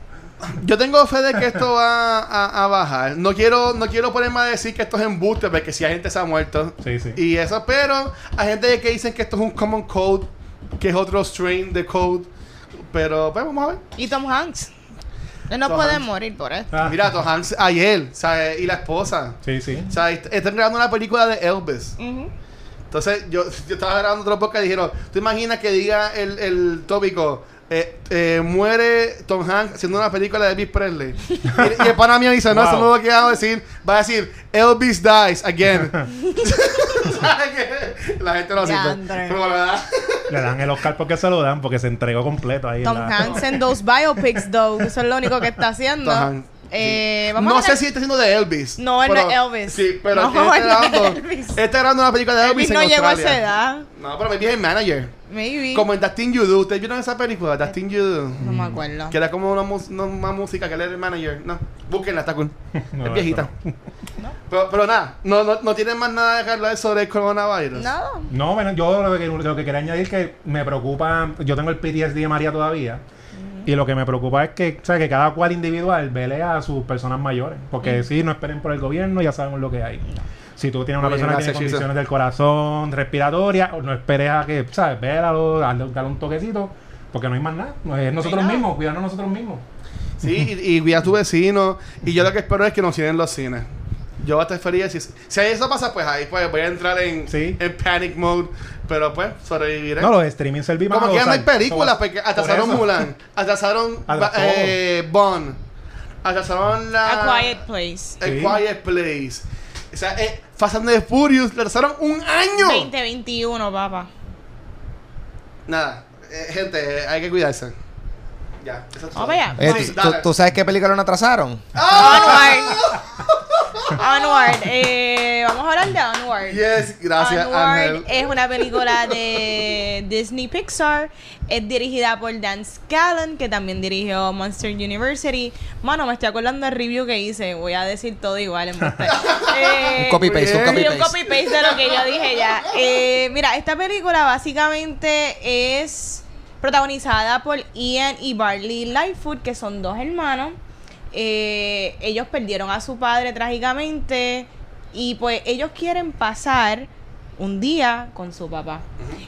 Speaker 3: Yo tengo fe de que esto va a, a bajar. No quiero, no quiero ponerme a decir que esto es embuste, porque si hay gente se ha muerto.
Speaker 4: Sí, sí.
Speaker 3: Y eso, pero hay gente que dicen que esto es un common code, que es otro strain de code. Pero, pues vamos a ver.
Speaker 2: Y Tom Hanks. Él no puede morir por esto.
Speaker 4: Ah,
Speaker 3: Mira, Tom Hanks ayer, ¿sabes? Y la esposa.
Speaker 4: Sí, sí.
Speaker 3: O sea, est- están grabando una película de Elvis.
Speaker 2: Ujú.
Speaker 3: Entonces, yo, yo estaba grabando otro podcast y dijeron, ¿tú imaginas que diga el, el tópico, eh, eh, muere Tom Hanks haciendo una película de Elvis Presley? y, y el pana mío dice, no, eso
Speaker 4: Wow.
Speaker 3: no es lo que va a decir. Va a decir, Elvis dies again. ¿Sabes qué? La gente lo. Pero la verdad,
Speaker 4: Le dan el Oscar porque se lo dan, porque se entregó completo ahí. en
Speaker 2: Tom
Speaker 4: la-
Speaker 2: Hanks en dos biopics, though. Eso es lo único que está haciendo.
Speaker 3: Tom Hanks,
Speaker 2: Eh, vamos
Speaker 3: no
Speaker 2: a
Speaker 3: sé si está haciendo de Elvis.
Speaker 2: No, él no es Elvis.
Speaker 3: Sí, pero
Speaker 2: No,
Speaker 3: él está
Speaker 2: no
Speaker 3: grabando, está grabando una película de Elvis,
Speaker 2: Elvis no
Speaker 3: en
Speaker 2: llegó a
Speaker 3: Australia.
Speaker 2: esa edad.
Speaker 3: No, pero maybe es el manager.
Speaker 2: Maybe.
Speaker 3: Como en Thing You Do. ¿Ustedes vieron esa película? That Thing You Do.
Speaker 2: No me acuerdo.
Speaker 3: Que era como una, mus- no, una música que él era el manager. No, búsquenla, está cool.
Speaker 4: No,
Speaker 3: es viejita.
Speaker 4: eso
Speaker 3: Pero, pero nada, no, no, no tienen más nada que hablar sobre el coronavirus.
Speaker 2: No.
Speaker 4: No, bueno, yo lo que, lo que quería añadir es que me preocupa, yo tengo el PTSD de María todavía, y lo que me preocupa es que, o sea, que cada cual individual vele a sus personas mayores, porque sí, no esperen por el gobierno, ya sabemos lo que hay. Si tú tienes una persona que tiene condiciones del corazón, respiratoria, no esperes a que, ¿sabes? Vélalo, dale, dale un toquecito, porque no hay más nada. No es nosotros
Speaker 2: nada.
Speaker 4: mismos, cuidarnos nosotros mismos.
Speaker 3: Sí, y, y cuida a tu vecino. Y yo lo que espero es que nos sigan los cines. Yo voy a estar feliz. Si, si eso pasa, pues ahí pues, voy a entrar en,
Speaker 4: Sí.
Speaker 3: en panic mode. Pero pues, sobreviviré.
Speaker 4: No, los streaming service van
Speaker 3: Como que ya no hay películas,
Speaker 4: Por
Speaker 3: porque atrasaron
Speaker 4: eso.
Speaker 3: Mulan, atrasaron
Speaker 4: Atrasó.
Speaker 3: eh, Bond, atrasaron la.
Speaker 2: A Quiet Place.
Speaker 3: A
Speaker 4: Sí.
Speaker 3: Quiet Place. O sea, eh, Fast and the Furious, le atrasaron un año.
Speaker 2: 2021, papá.
Speaker 3: Nada, eh, gente, eh, hay que cuidarse. Ya, eso es todo.
Speaker 2: Vamos allá.
Speaker 1: Eh,
Speaker 3: Sí,
Speaker 1: ¿tú- sabes qué película no atrasaron?
Speaker 2: Onward. Onward. Eh, vamos a hablar de Onward.
Speaker 3: Yes, gracias,
Speaker 2: Onward
Speaker 3: Ángel.
Speaker 2: es una película de Disney Pixar. Es dirigida por Dan Scallon, que también dirigió Monster University. Mano, me estoy acordando del review que hice. Voy a decir todo igual en eh,
Speaker 1: Un copy paste, un copy
Speaker 2: Sí, un
Speaker 1: paste.
Speaker 2: copy paste de lo que yo dije ya. Eh, mira, esta película básicamente es protagonizada por Ian y Barley Lightfoot, que son dos hermanos. Eh, ellos perdieron a su padre trágicamente y pues ellos quieren pasar un día con su papá.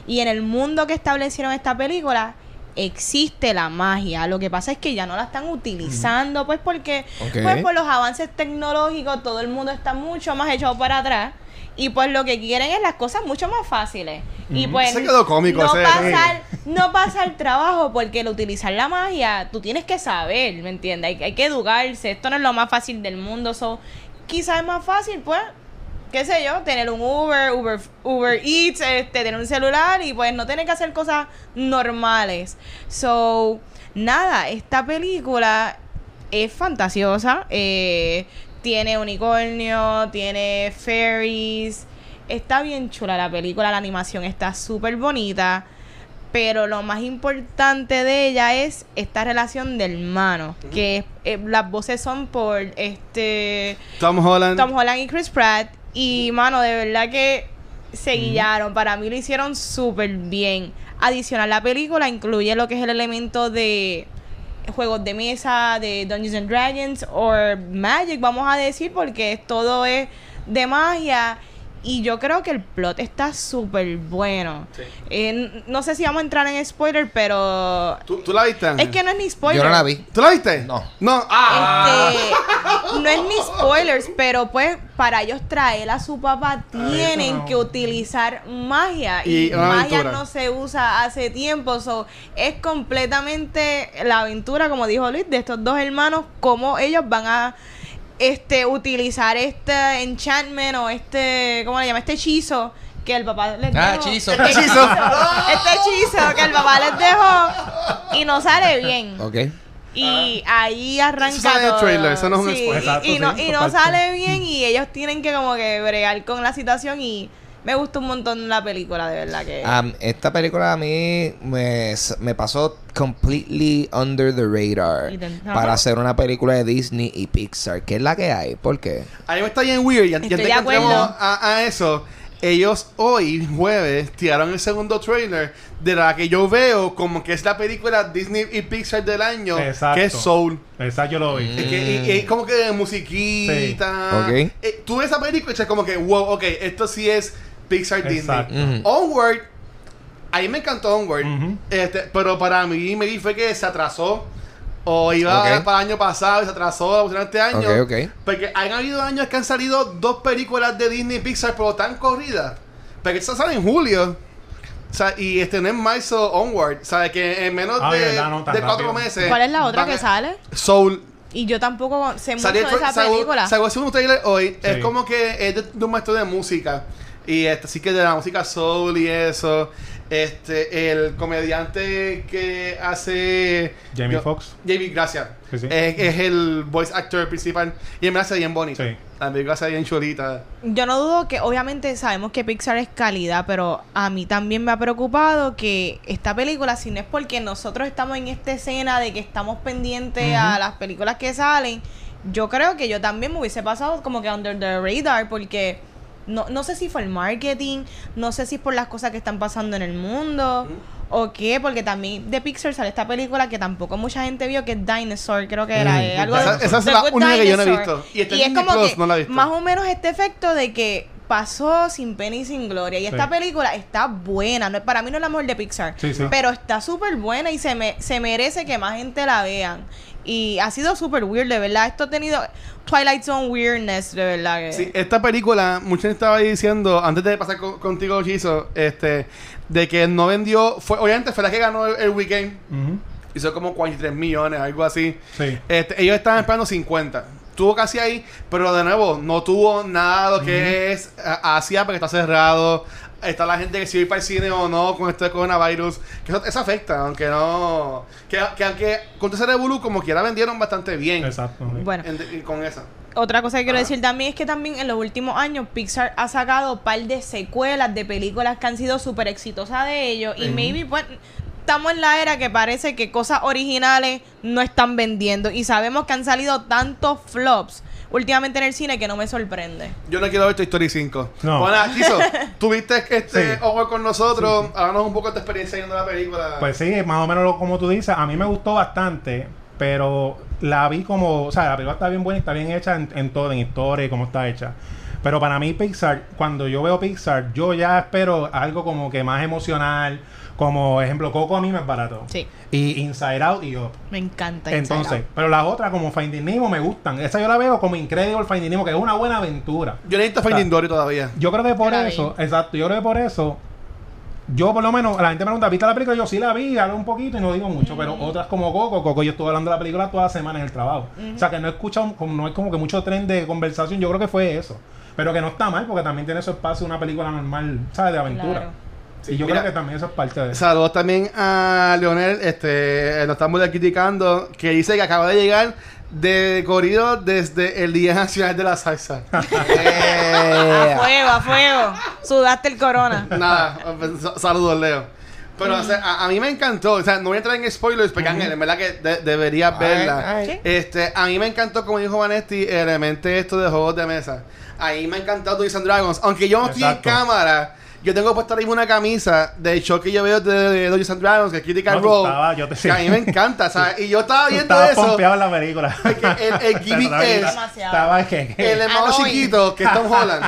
Speaker 2: Y en el mundo que establecieron esta película existe la magia. Lo que pasa es que ya no la están utilizando, pues porque pues por los avances tecnológicos todo el mundo está mucho más echado para atrás. Y pues lo que quieren es las cosas mucho más fáciles. Y pues
Speaker 3: Se quedó cómico
Speaker 2: no
Speaker 3: ese.
Speaker 2: pasar, no pasar trabajo porque el utilizar la magia, tú tienes que saber, ¿me entiendes? Hay, hay que educarse. Esto no es lo más fácil del mundo. So, quizás es más fácil, pues, qué sé yo, tener un Uber, Uber, Uber Eats, este, tener un celular y pues no tener que hacer cosas normales. So, nada, esta película es fantasiosa. eh, tiene unicornio, tiene fairies. Está bien chula la película, la animación está súper bonita. Pero lo más importante de ella es esta relación del hermano. Que eh, las voces son por este
Speaker 3: Tom Holland.
Speaker 2: Tom Holland y Chris Pratt. Y, mano, de verdad que se guiaron. Para mí lo hicieron súper bien. Adicional, la película incluye lo que es el elemento de juegos de mesa, de Dungeons and Dragons o Magic, vamos a decir, porque todo es de magia. Y yo creo que el plot está súper bueno. Eh, no sé si vamos a entrar en spoiler, pero...
Speaker 3: ¿Tú, tú la viste?
Speaker 2: Es que no es ni spoiler.
Speaker 1: Yo no la vi.
Speaker 3: ¿Tú la viste?
Speaker 1: No.
Speaker 3: No. Ah.
Speaker 2: Este, no es ni spoilers, pero pues para ellos traer a su papá tienen
Speaker 4: no.
Speaker 2: que utilizar magia
Speaker 3: Y
Speaker 2: magia
Speaker 3: aventura.
Speaker 2: no se usa hace tiempo, so, es completamente la aventura, como dijo Luis, de estos dos hermanos, cómo ellos van a este utilizar este enchantment o este, ¿cómo le llama? Este hechizo que el papá les
Speaker 1: Ah,
Speaker 2: dejó.
Speaker 1: hechizo.
Speaker 2: Este
Speaker 3: Hechizo.
Speaker 2: Este hechizo que el papá les dejó y no sale bien.
Speaker 1: Ok.
Speaker 2: Y ahí arranca
Speaker 3: Eso sale en el
Speaker 2: todo.
Speaker 3: trailer, eso no es un
Speaker 2: Sí,
Speaker 3: spoiler.
Speaker 2: y-
Speaker 4: Exacto,
Speaker 2: y, no,
Speaker 4: sí,
Speaker 2: y no sale bien y ellos tienen que como que bregar con la situación y me gustó un montón la película, de verdad que...
Speaker 1: Esta película a mí me, me pasó completely under the radar
Speaker 2: Y
Speaker 1: para hacer una película de Disney y Pixar. ¿Qué es la que hay? ¿Por qué?
Speaker 3: A mí me está bien weird. Ya, ya
Speaker 2: Estoy
Speaker 3: te
Speaker 2: de
Speaker 3: encontramos
Speaker 2: acuerdo.
Speaker 3: a, a eso. Ellos hoy, jueves, tiraron el segundo trailer de la que yo veo como que es la película Disney y Pixar del año,
Speaker 4: Exacto.
Speaker 3: que es Soul.
Speaker 4: Exacto, yo lo vi.
Speaker 3: Es que- y- y es como que de musiquita.
Speaker 1: Sí. Ok.
Speaker 3: Eh, tú ves esa película y es como que, wow, ok, esto sí es Pixar
Speaker 4: Exacto.
Speaker 3: Disney.
Speaker 1: Ujú.
Speaker 3: Onward, a mí me encantó Onward, este, pero para mí me fue que se atrasó. O iba para el año pasado y se atrasó, la pusieron este año.
Speaker 1: Ok, ok.
Speaker 3: Porque han habido años que han salido dos películas de Disney y Pixar, pero tan corridas. Porque esta sale en julio. O sea, y este no es más o Onward. O sea, que en menos
Speaker 4: Ah,
Speaker 3: de,
Speaker 4: verdad, no tan
Speaker 3: de cuatro
Speaker 4: rápido.
Speaker 3: meses.
Speaker 2: ¿Cuál es la otra que
Speaker 3: a-
Speaker 2: sale?
Speaker 3: Soul.
Speaker 2: Y yo tampoco sé mucho
Speaker 3: Salió
Speaker 2: de esa
Speaker 3: salió-
Speaker 2: película.
Speaker 3: Salió el segundo trailer hoy. Es como que es de, de un maestro de música. Y este, así que de la música soul y eso. Este, el comediante que hace.
Speaker 4: Jamie Foxx.
Speaker 3: Jamie, gracias.
Speaker 4: Sí, sí.
Speaker 3: Es, es el voice actor principal. Y me hace bien bonito.
Speaker 4: Sí.
Speaker 3: La película hace bien chulita.
Speaker 2: Yo no dudo que, obviamente, sabemos que Pixar es calidad, pero a mí también me ha preocupado que esta película, si no es porque nosotros estamos en esta escena de que estamos pendientes a las películas que salen, yo creo que yo también me hubiese pasado como que under the radar, porque no, no sé si fue el marketing, no sé si es por las cosas que están pasando en el mundo. O qué, porque también de Pixar sale esta película que tampoco mucha gente vio, que es Dinosaur, creo que era.
Speaker 4: Mm,
Speaker 2: eh, algo
Speaker 4: Good
Speaker 2: de-
Speaker 3: Esa, esa es la única que yo no he visto. Y, este
Speaker 2: Y es como
Speaker 3: Plus
Speaker 2: que
Speaker 3: no la he visto.
Speaker 2: más o menos este efecto de que pasó sin pena y sin gloria. Y
Speaker 4: Sí.
Speaker 2: esta película está buena. No, para mí no es la mejor de Pixar.
Speaker 4: Sí, sí.
Speaker 2: Pero está súper buena y se, me, se merece que más gente la vean. Y ha sido súper weird, de verdad. Esto ha tenido Twilight Zone weirdness, de verdad. que-
Speaker 3: Sí, esta película, mucha gente estaba diciendo, antes de pasar con- contigo, Chizo, este, de que no vendió, fue, obviamente fue la que ganó el, el weekend,
Speaker 4: Ujú.
Speaker 3: hizo como 43 millones, algo así.
Speaker 4: Sí.
Speaker 3: Este, ellos estaban esperando 50. Tuvo casi ahí, pero de nuevo, no tuvo nada lo que es a- Asia porque está cerrado. Está la gente que si va a ir para el cine o no con esto de coronavirus. Que eso, eso afecta, aunque no. Que, que aunque con ese Revolu como quiera vendieron bastante bien.
Speaker 4: Exacto. sí.
Speaker 2: Bueno,
Speaker 3: En- en- con esa.
Speaker 2: otra cosa que quiero
Speaker 3: Ah.
Speaker 2: decir también es que también en los últimos años Pixar ha sacado un par de secuelas de películas que han sido súper exitosas de ellos. Y maybe, pues, estamos en la era que parece que cosas originales no están vendiendo. Y sabemos que han salido tantos flops últimamente en el cine que no me sorprende.
Speaker 3: Yo no quiero ver Toy Story 5.
Speaker 4: No.
Speaker 3: Bueno, Chizo, tuviste este
Speaker 4: Sí.
Speaker 3: Onward con nosotros. Háblanos un poco de tu experiencia viendo la película.
Speaker 4: Pues sí, más o menos lo- como tú dices, a mí me gustó bastante, pero la vi como, o sea, la película está bien buena y está bien hecha en, en todo, en historia y cómo está hecha. Pero para mí Pixar, cuando yo veo Pixar, yo ya espero algo como que más emocional, como ejemplo Coco a mí me es barato.
Speaker 2: Sí,
Speaker 4: Y Inside Out y Up.
Speaker 2: me encanta.
Speaker 4: Entonces,
Speaker 2: Inside Out.
Speaker 4: pero las otras como Finding Nemo me gustan. Esa yo la veo como Incredible Finding Nemo, que es una buena aventura.
Speaker 3: Yo necesito Finding Dory todavía.
Speaker 4: Yo creo que por
Speaker 2: Yo
Speaker 4: eso, exacto, yo creo que por eso, yo por lo menos, la gente me pregunta, ¿viste la película? Yo sí la vi, hablo un poquito y no digo mucho, pero otras como Coco, Coco, yo estuve hablando de la película toda la semana en el trabajo. O sea, que no he escuchado, como, no es como que mucho tren de conversación, yo creo que fue eso. Pero que no está mal, porque también tiene su espacio una película normal, ¿sabes? De aventura.
Speaker 2: Claro.
Speaker 4: Y yo
Speaker 3: Mira,
Speaker 4: creo que también eso es parte de eso.
Speaker 3: Saludos también a Leonel, este, nos estamos criticando, que dice que acaba de llegar de corrido desde el Día Nacional de la Salsa.
Speaker 2: A fuego, a fuego. Sudaste el corona.
Speaker 3: Nada, sa- saludos Leo. Pero o sea, a, a mí me encantó, o sea, no voy a entrar en spoilers, porque Ángel, en verdad que de- deberías verla.
Speaker 1: ay.
Speaker 2: Sí.
Speaker 3: Este, a mí me encantó, como dijo Vanetti, el elemento esto de juegos de mesa. A mí me ha encantado Dungeons and Dragons. Aunque yo no estoy en cámara, yo tengo puesto ahora mismo una camisa del show que yo veo de, de Dungeons and Dragons, que es Critical
Speaker 4: No,
Speaker 3: Role.
Speaker 4: estabas- yo te-
Speaker 3: que a mí me encanta, ¿sabes? Y yo estaba viendo eso.
Speaker 4: pompeado en la película.
Speaker 3: El, el gimmick
Speaker 4: Estaba-
Speaker 3: es.
Speaker 4: Estaba que...
Speaker 3: el hermano chiquito, que es Tom Holland.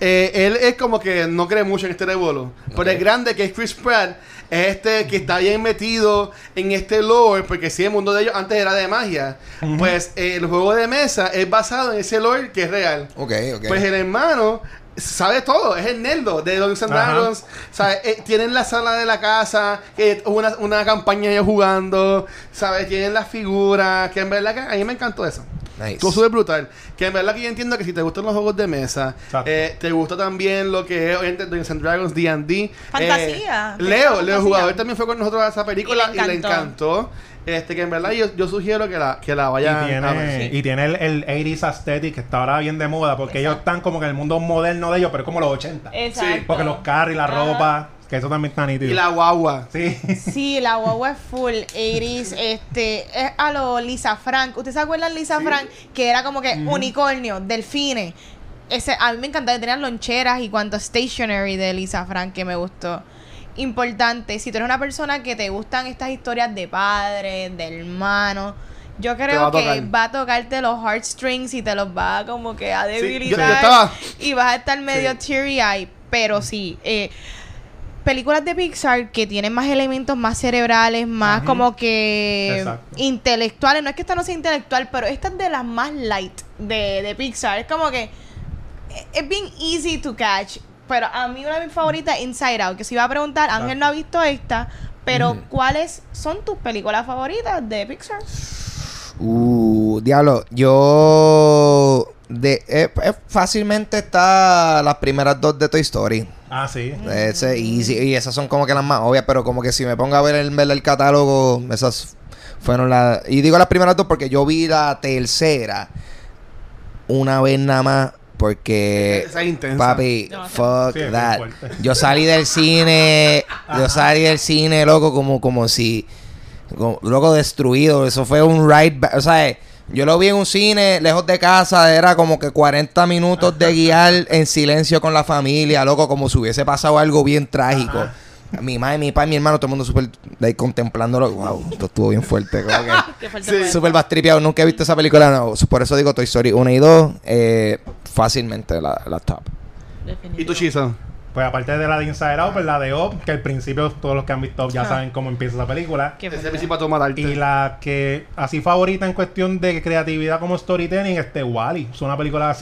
Speaker 3: eh, él es como que no cree mucho en este revuelo. Pero
Speaker 1: Ok.
Speaker 3: el grande que es Chris Pratt es este que está bien metido en este lore, porque si el mundo de ellos antes era de magia, pues eh, el juego de mesa es basado en ese lore que es real.
Speaker 1: Ok, ok.
Speaker 3: Pues el hermano sabe todo, es el nerdo de Dungeons and. Dragons. ¿sabes? Eh, tienen la sala de la casa, que es una, una campaña ellos jugando, ¿sabes? Tienen las figuras, que en verdad que a mí me encantó eso.
Speaker 1: Nice.
Speaker 3: Estuvo súper brutal. Que en verdad que yo entiendo que si te gustan los juegos de mesa, eh, te gusta también lo que es obviamente, Dungeons and Dragons, D&D.
Speaker 2: Fantasía.
Speaker 3: Eh, Leo, Leo,
Speaker 2: Fantasía.
Speaker 3: jugador, también fue con nosotros a esa película
Speaker 2: Y
Speaker 3: y
Speaker 2: le
Speaker 3: le
Speaker 2: encantó.
Speaker 3: Este, que en verdad yo, yo sugiero que la, que la vayan
Speaker 4: Y
Speaker 3: a ver.
Speaker 4: tiene, y tiene el, el 80s aesthetic que está ahora bien de moda porque ellos están como que en el mundo moderno de ellos, pero es como los 80.
Speaker 2: Exacto.
Speaker 4: Porque los carros y la
Speaker 2: Ajá.
Speaker 4: ropa, que eso también está nítido.
Speaker 3: Y la guagua.
Speaker 4: Sí.
Speaker 2: Sí, la guagua es full 80s, este, es a lo Lisa Frank. ¿Ustedes se acuerdan de Lisa Frank? Que era como que unicornio, delfines. Ese, a mí me encantaba, tenían loncheras y cuanto stationery de Lisa Frank que me gustó. Importante, si tú eres una persona que te gustan estas historias de padre, de hermano, yo creo que va a tocarte los heartstrings y te los va como que a
Speaker 3: yo- yo
Speaker 2: debilitar.
Speaker 3: estaba-
Speaker 2: Y vas a estar medio
Speaker 3: Sí.
Speaker 2: teary eye, pero sí. Eh, películas de Pixar que tienen más elementos más cerebrales, más como que
Speaker 4: Exacto.
Speaker 2: intelectuales. No es que esta no sea intelectual, pero esta es de las más light de, de Pixar. Es como que eh, es bien easy to catch. Pero a mí una de mis favoritas es Inside Out. Que si iba a preguntar, Ángel no ha visto esta. Pero, ¿cuáles son tus películas favoritas de Pixar?
Speaker 1: Uh, diablo, yo de eh, eh, fácilmente está las primeras dos de Toy Story.
Speaker 4: Ah, sí.
Speaker 1: Ese, y, y esas son como que las más obvias, pero como que si me pongo a ver el, ver el catálogo, esas fueron las... Y digo las primeras dos porque yo vi la tercera una vez nada más porque...
Speaker 3: Esa es intensa.
Speaker 1: Papi,
Speaker 2: No,
Speaker 1: fuck
Speaker 4: Sí,
Speaker 1: that. Yo salí del cine, yo salí del cine, loco, como, como si, como, loco, destruido. Eso fue un ride, ba- o sea, yo lo vi en un cine lejos de casa, era como que 40 minutos de guiar en silencio con la familia, loco, como si hubiese pasado algo bien trágico. Mi madre, mi padre, mi hermano, todo el mundo súper like, contemplándolo. Wow, esto estuvo bien fuerte. Como que
Speaker 2: Qué fuerte
Speaker 3: Sí.
Speaker 1: súper bastripeado. Nunca he visto esa película, no. Por eso digo Toy Story 1 y 2, eh, fácilmente la, la top.
Speaker 3: ¿Y tu Chizo?
Speaker 4: Pues aparte de la de Inside Out, pues la de Up, que al principio todos los que han visto Up ya
Speaker 2: Ah.
Speaker 4: saben cómo empieza esa película.
Speaker 3: Arte.
Speaker 4: Y la que así favorita en cuestión de creatividad como storytelling, este Wally. Es una película.
Speaker 3: A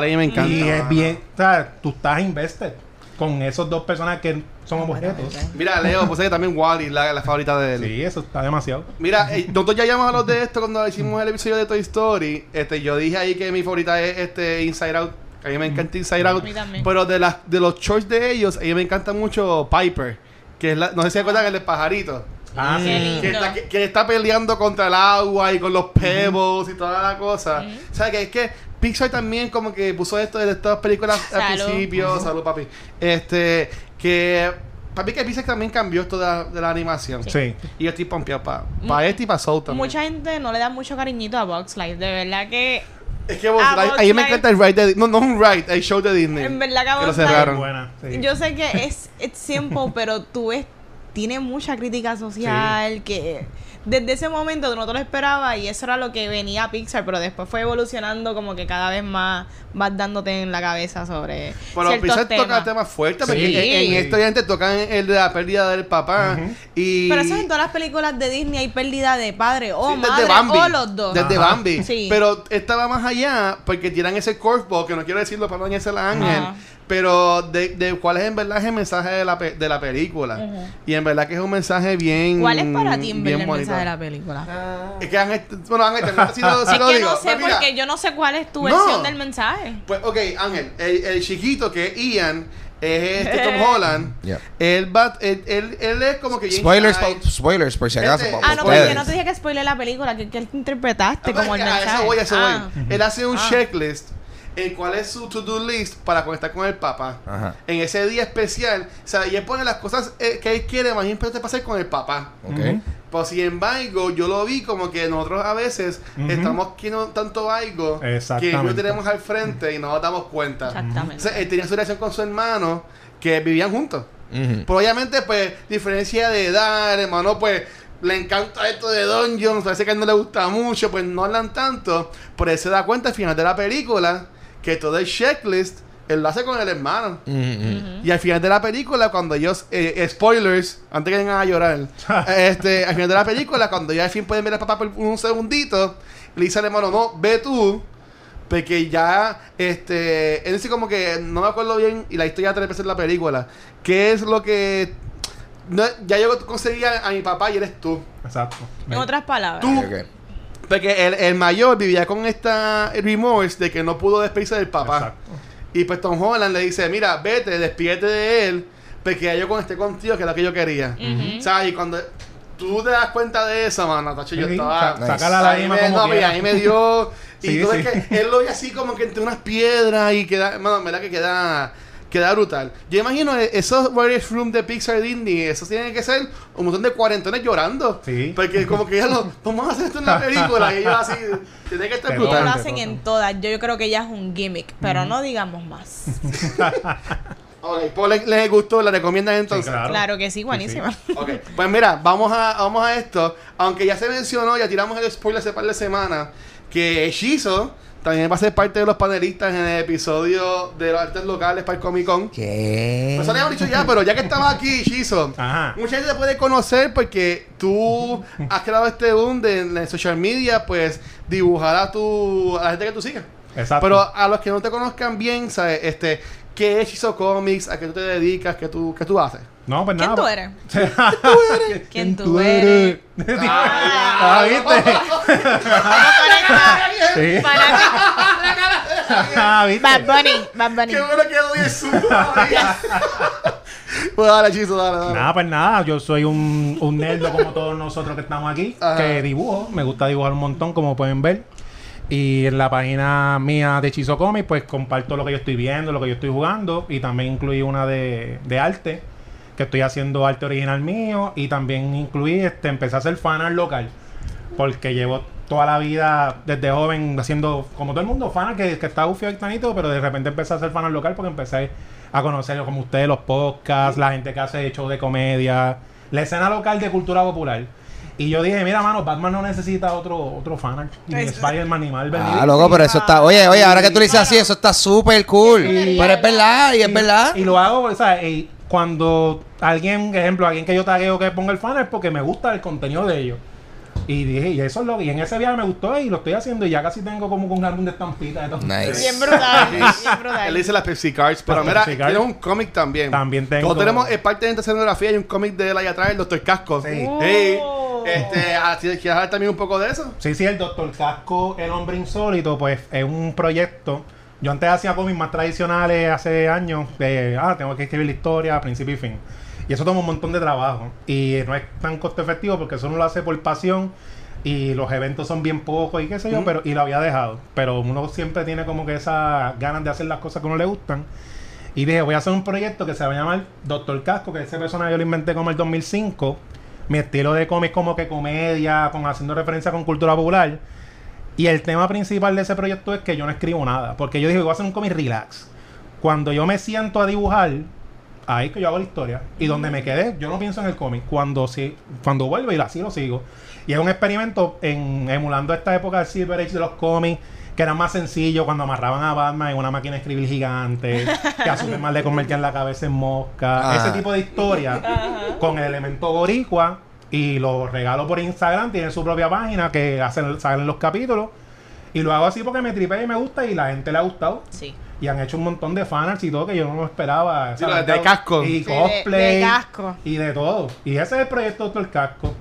Speaker 3: mí me encanta.
Speaker 4: Y es bien, o sea, tú estás invested con esos dos personas que son objetos.
Speaker 3: Mira, Leo, pues que también Wally, la, la favorita de él.
Speaker 4: Sí, eso está demasiado.
Speaker 3: Mira, eh, nosotros ya llamamos a los de esto cuando hicimos el episodio de Toy Story. Este, yo dije ahí que mi favorita es este Inside Out. A mí me encanta Inside Out. Pero de las de los shorts de ellos, a mí me encanta mucho Piper. Que es la, no sé si se acuerdan el de pajarito.
Speaker 4: Ah,
Speaker 2: Qué
Speaker 4: sí.
Speaker 3: Que está, que, que está peleando contra el agua y con los pebbles y toda la cosa. O sea, que es que Pixar también como que puso esto de estas películas al principio. Salud, papi. Este, que... Papi, que Pixar también cambió esto de la, de la animación.
Speaker 4: Sí.
Speaker 3: Y yo estoy pompeado para este y para Soul también.
Speaker 2: Mucha gente no le da mucho cariñito a Box Life. De verdad que
Speaker 3: Es que ahí-
Speaker 2: Bugs
Speaker 3: ahí me
Speaker 2: Life.
Speaker 3: encanta el ride de... No, no es un ride, el show de Disney.
Speaker 2: En verdad que
Speaker 3: que lo
Speaker 2: Bugs Life-
Speaker 3: cerraron.
Speaker 4: Buena. sí.
Speaker 2: Yo sé que es it's simple, pero tú ves, tiene mucha crítica social que desde ese momento tú no te lo esperabas y eso era lo que venía a Pixar, pero después fue evolucionando como que cada vez más vas dándote en la cabeza sobre
Speaker 3: Pero
Speaker 2: ciertos
Speaker 3: Pixar
Speaker 2: temas.
Speaker 3: toca temas fuertes, porque
Speaker 2: Sí.
Speaker 3: en, en esto ya gente tocan el de la pérdida del papá. y
Speaker 2: Pero eso es en todas las películas de Disney hay pérdida de padre o
Speaker 3: Sí,
Speaker 2: madre o los dos.
Speaker 3: Desde
Speaker 4: Ajá.
Speaker 3: Bambi.
Speaker 2: Sí.
Speaker 3: Pero estaba más allá porque tiran ese curveball, que no quiero decirlo para no dañarse a Ángel. Pero de, de cuál es en verdad el mensaje de la, pe- de la película. Y en verdad que es un mensaje bien.
Speaker 2: ¿Cuál es para ti en
Speaker 3: bien
Speaker 2: verdad el
Speaker 3: bonito.
Speaker 2: mensaje de la película?
Speaker 3: Es que Ángel. Bueno, Ángel, te- si lo, si
Speaker 2: es
Speaker 3: lo
Speaker 2: que
Speaker 3: digo.
Speaker 2: no sé
Speaker 3: Pues mira,
Speaker 2: porque yo no sé cuál es tu
Speaker 3: No.
Speaker 2: versión del mensaje.
Speaker 3: Pues, ok, Ángel, el, el chiquito que es Ian, es este Tom Holland.
Speaker 1: Yeah.
Speaker 3: Él, va, él, él, él es como que.
Speaker 1: Spoilers, po- spoilers por si acaso.
Speaker 3: Este-
Speaker 1: pa-
Speaker 2: Ah, no, porque yo no te dije que spoile la película, que, que él interpretaste como el
Speaker 3: Ah,
Speaker 2: mensaje.
Speaker 3: eso voy, a eso
Speaker 2: Ah.
Speaker 3: voy. Él hace un
Speaker 2: Ah.
Speaker 3: checklist en cuál es su to-do list para conectar con el papá.
Speaker 1: Ajá.
Speaker 3: En ese día especial. O sea, y él pone las cosas eh, que él quiere más importante pasar con el papá.
Speaker 1: Ok.
Speaker 4: Ujú.
Speaker 3: Pues sin embargo, yo lo vi como que nosotros a veces
Speaker 4: Ujú.
Speaker 3: estamos quiero tanto algo que no tenemos al frente y no nos damos cuenta.
Speaker 2: Exactamente.
Speaker 3: Entonces, él tenía su relación con su hermano que vivían juntos.
Speaker 1: Ujú.
Speaker 3: Pero obviamente, pues, diferencia de edad, el hermano, pues, le encanta esto de Dungeons, parece que a él no le gusta mucho, pues no hablan tanto. Pero él se da cuenta al final de la película que todo el checklist él lo hace con el hermano.
Speaker 1: Mm, mm.
Speaker 3: Y al final de la película, cuando ellos, eh, eh, spoilers, antes que vengan a llorar, este, al final de la película, cuando ya al fin pueden ver al papá por un segundito, le dice al hermano, no, ve tú, porque ya, este, él dice como que, no me acuerdo bien, y la historia te repite en la película, ¿qué es lo que, no, ya yo conseguía a mi papá y eres tú?
Speaker 4: Exacto.
Speaker 2: En otras palabras.
Speaker 3: Tú,
Speaker 1: Ok, ok.
Speaker 3: Porque el, el mayor vivía con esta remorse de que no pudo despedirse del papá.
Speaker 4: Exacto.
Speaker 3: Y pues Tom Holland le dice, mira, vete, despídete de él, porque yo con este contigo, que es lo que yo quería.
Speaker 2: Ujú.
Speaker 3: O sea, y cuando tú te das cuenta de eso, mano, tacho, yo estaba...
Speaker 4: sa- saca la
Speaker 3: me,
Speaker 4: como
Speaker 3: no, mira,
Speaker 4: quiera.
Speaker 3: a mí me dio... y
Speaker 4: Sí,
Speaker 3: tú ves que él lo ve así como que entre unas piedras y queda... Mano, verdad que queda... Queda brutal. Yo imagino eh, esos Writers Room de Pixar Disney, esos tienen que ser un montón de cuarentones llorando.
Speaker 4: Sí.
Speaker 3: Porque como que ya lo... Vamos a hacer esto en la película. y ellos así... Tiene que estar
Speaker 4: Pero
Speaker 2: Ellos
Speaker 3: brutal.
Speaker 2: lo hacen en todas. Yo, yo creo que ya es un gimmick, pero no digamos más.
Speaker 3: Ok, pues les, les gustó, la recomiendan
Speaker 4: Sí,
Speaker 3: entonces.
Speaker 4: claro.
Speaker 2: Claro que sí, buenísima.
Speaker 3: Ok, pues mira, vamos a, vamos a esto. Aunque ya se mencionó, ya tiramos el spoiler hace par de semanas, que Shizo también va a ser parte de los panelistas en el episodio de los artes locales para el Comic Con.
Speaker 1: ¿Qué?
Speaker 3: Pues eso lo habíamos dicho ya, pero ya que estaba aquí, Shizo,
Speaker 4: Ajá.
Speaker 3: mucha gente te puede conocer porque tú has creado este boom de en social media, pues dibujar a, tu, a la gente que tú sigas.
Speaker 4: Exacto.
Speaker 3: Pero a los que no te conozcan bien, ¿sabes? Este, ¿Qué es Shizo Comics? ¿A qué tú te dedicas? ¿Qué tú, qué tú haces?
Speaker 4: No, pues
Speaker 2: ¿Quién
Speaker 4: nada.
Speaker 2: tú eres?
Speaker 4: ¿Quién
Speaker 2: ¿Quién tú eres?
Speaker 4: Ah, ¿viste? Sí. Ah, ¿viste?
Speaker 2: Bad Bunny. Bad Bunny.
Speaker 3: Qué bueno que doy el todavía. Pues dale, Chizo, dale, dale.
Speaker 4: Nada, pues nada, yo soy un, un nerdo como todos nosotros que estamos aquí,
Speaker 3: Ajá.
Speaker 4: que dibujo, me gusta dibujar un montón, como pueden ver. Y en la página mía de Hechizo Comics, pues comparto lo que yo estoy viendo, lo que yo estoy jugando, y también incluí una de, de arte, que estoy haciendo arte original mío, y también incluí, este, empecé a hacer fanart local, porque llevo toda la vida desde joven haciendo, como todo el mundo, fanart que, está bufio y tanito, pero de repente empecé a hacer fanart local porque empecé a conocer como ustedes los podcasts, la gente que hace shows de comedia, la escena local de cultura popular. Y yo dije, mira, mano, Batman no necesita otro, otro fanart. Ni
Speaker 2: Es-
Speaker 4: Spider-Man ni Marvel. ni
Speaker 1: Ah, loco, pero eso está. Oye, oye, ahora que tú le dices así, eso está súper cool.
Speaker 4: Y-
Speaker 1: Pero es verdad, y es verdad.
Speaker 4: Y lo hago, o sea, y cuando alguien, por ejemplo, alguien que yo tagueo que ponga el fan es porque me gusta el contenido de ellos. Y dije, y eso es lo y en ese viaje me gustó y lo estoy haciendo y ya casi tengo como un álbum de estampita de todo.
Speaker 1: Nice.
Speaker 2: Bien brutal. Bien
Speaker 3: Él
Speaker 2: brutal.
Speaker 3: dice las Pepsi Cards, pero mira, tienes un cómic también.
Speaker 4: También tengo-
Speaker 3: Nosotros tenemos, es parte de esta escenografía, hay un cómic de él ahí atrás, el Doctor Casco.
Speaker 4: Sí.
Speaker 3: Hey,
Speaker 2: Oh.
Speaker 3: Este, así- ¿quieres hablar también un poco de eso?
Speaker 4: Sí, sí, el Doctor Casco, el hombre insólito, pues es un proyecto. Yo antes hacía cómics más tradicionales hace años, de, ah, tengo que escribir la historia, principio y fin. Y eso toma un montón de trabajo. Y no es tan costo efectivo porque eso uno lo hace por pasión y los eventos son bien pocos y qué sé yo, pero y lo había dejado. Pero uno siempre tiene como que esas ganas de hacer las cosas que a uno le gustan. Y dije, voy a hacer un proyecto que se va a llamar Doctor Casco, que ese personaje yo lo inventé como el 2005. Mi estilo de cómic como que comedia, con haciendo referencia con cultura popular. Y el tema principal de ese proyecto es que yo no escribo nada. Porque yo dije, voy a hacer un cómic relax. Cuando yo me siento a dibujar, ahí es que yo hago la historia. Y donde me quedé, yo no pienso en el cómic. Cuando sí, cuando vuelvo y así lo sigo. Y es un experimento en emulando esta época del Silver Age de los cómics, que era más sencillo cuando amarraban a Batman en una máquina de escribir gigante, que a Superman le convertían la cabeza en mosca.
Speaker 1: Ah.
Speaker 4: Ese tipo de historia con el elemento boricua. Y lo regalo por Instagram, tiene su propia página que hacen, salen los capítulos. Y lo hago así porque me tripea y me gusta y la gente le ha gustado.
Speaker 2: Sí.
Speaker 4: Y han hecho un montón de fanarts y todo que yo no me esperaba.
Speaker 3: De- casco.
Speaker 4: Y
Speaker 2: Sí, de-
Speaker 4: cosplay.
Speaker 2: de casco.
Speaker 4: Y de todo. Y ese es el proyecto Doctor Casco.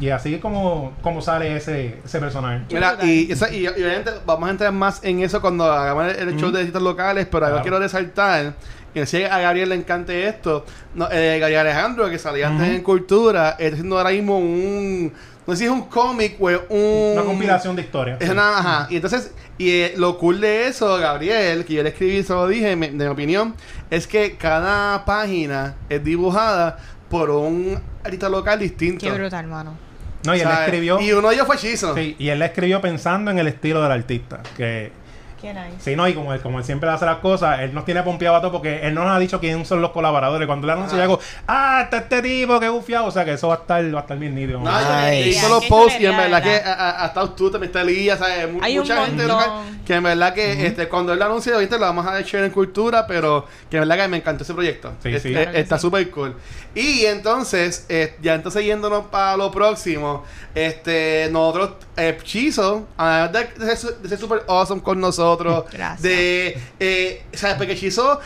Speaker 4: Y así es como, como sale ese, ese personaje.
Speaker 3: Mira, y, esa- y, y obviamente vamos a entrar más en eso cuando hagamos el, el show de distintos locales, pero algo
Speaker 4: Claro.
Speaker 3: quiero resaltar, y si a Gabriel le encante esto, no, eh, Gabriel Alejandro, que salía antes en Cultura, está haciendo ahora mismo un, no sé si es un cómic o un...
Speaker 4: Una compilación de historias.
Speaker 3: Es una, ajá. Y entonces, y eh, lo cool de eso, Gabriel, que yo le escribí, se lo dije, me- de mi opinión, es que cada página es dibujada por un artista local distinto.
Speaker 2: Qué brutal, mano.
Speaker 4: No, y él
Speaker 3: ¿Sabes?
Speaker 4: escribió.
Speaker 3: Y uno de ellos fue Chizo.
Speaker 4: Sí, y él la escribió pensando en el estilo del artista. Que,
Speaker 2: Qué nice.
Speaker 4: Sí, no, y como él, como él siempre hace las cosas, él nos tiene pompeado a todos porque él no nos ha dicho quién son los colaboradores. Cuando le anuncio, yo hago, ah, está este tipo, qué bufiado. O sea que eso va a estar, va a estar bien nítido.
Speaker 3: No,
Speaker 1: Nice.
Speaker 3: y hizo los posts y en verdad que ha, estado tú, también está Elías, ¿sabes?
Speaker 2: Hay un
Speaker 3: mucha gente local que en verdad que este, cuando él lo anunció, ¿viste? lo vamos a echar en cultura, pero que en verdad que me encantó ese proyecto.
Speaker 4: Sí,
Speaker 3: Es-
Speaker 4: sí.
Speaker 2: Claro
Speaker 3: está
Speaker 2: sí.
Speaker 3: súper cool. Y entonces, eh, ya entonces yéndonos para lo próximo, este, nosotros, eh, Chizo, además de, de ser- de ser súper awesome con nosotros,
Speaker 2: Gracias.
Speaker 3: de, eh, ¿sabes? Porque Chizo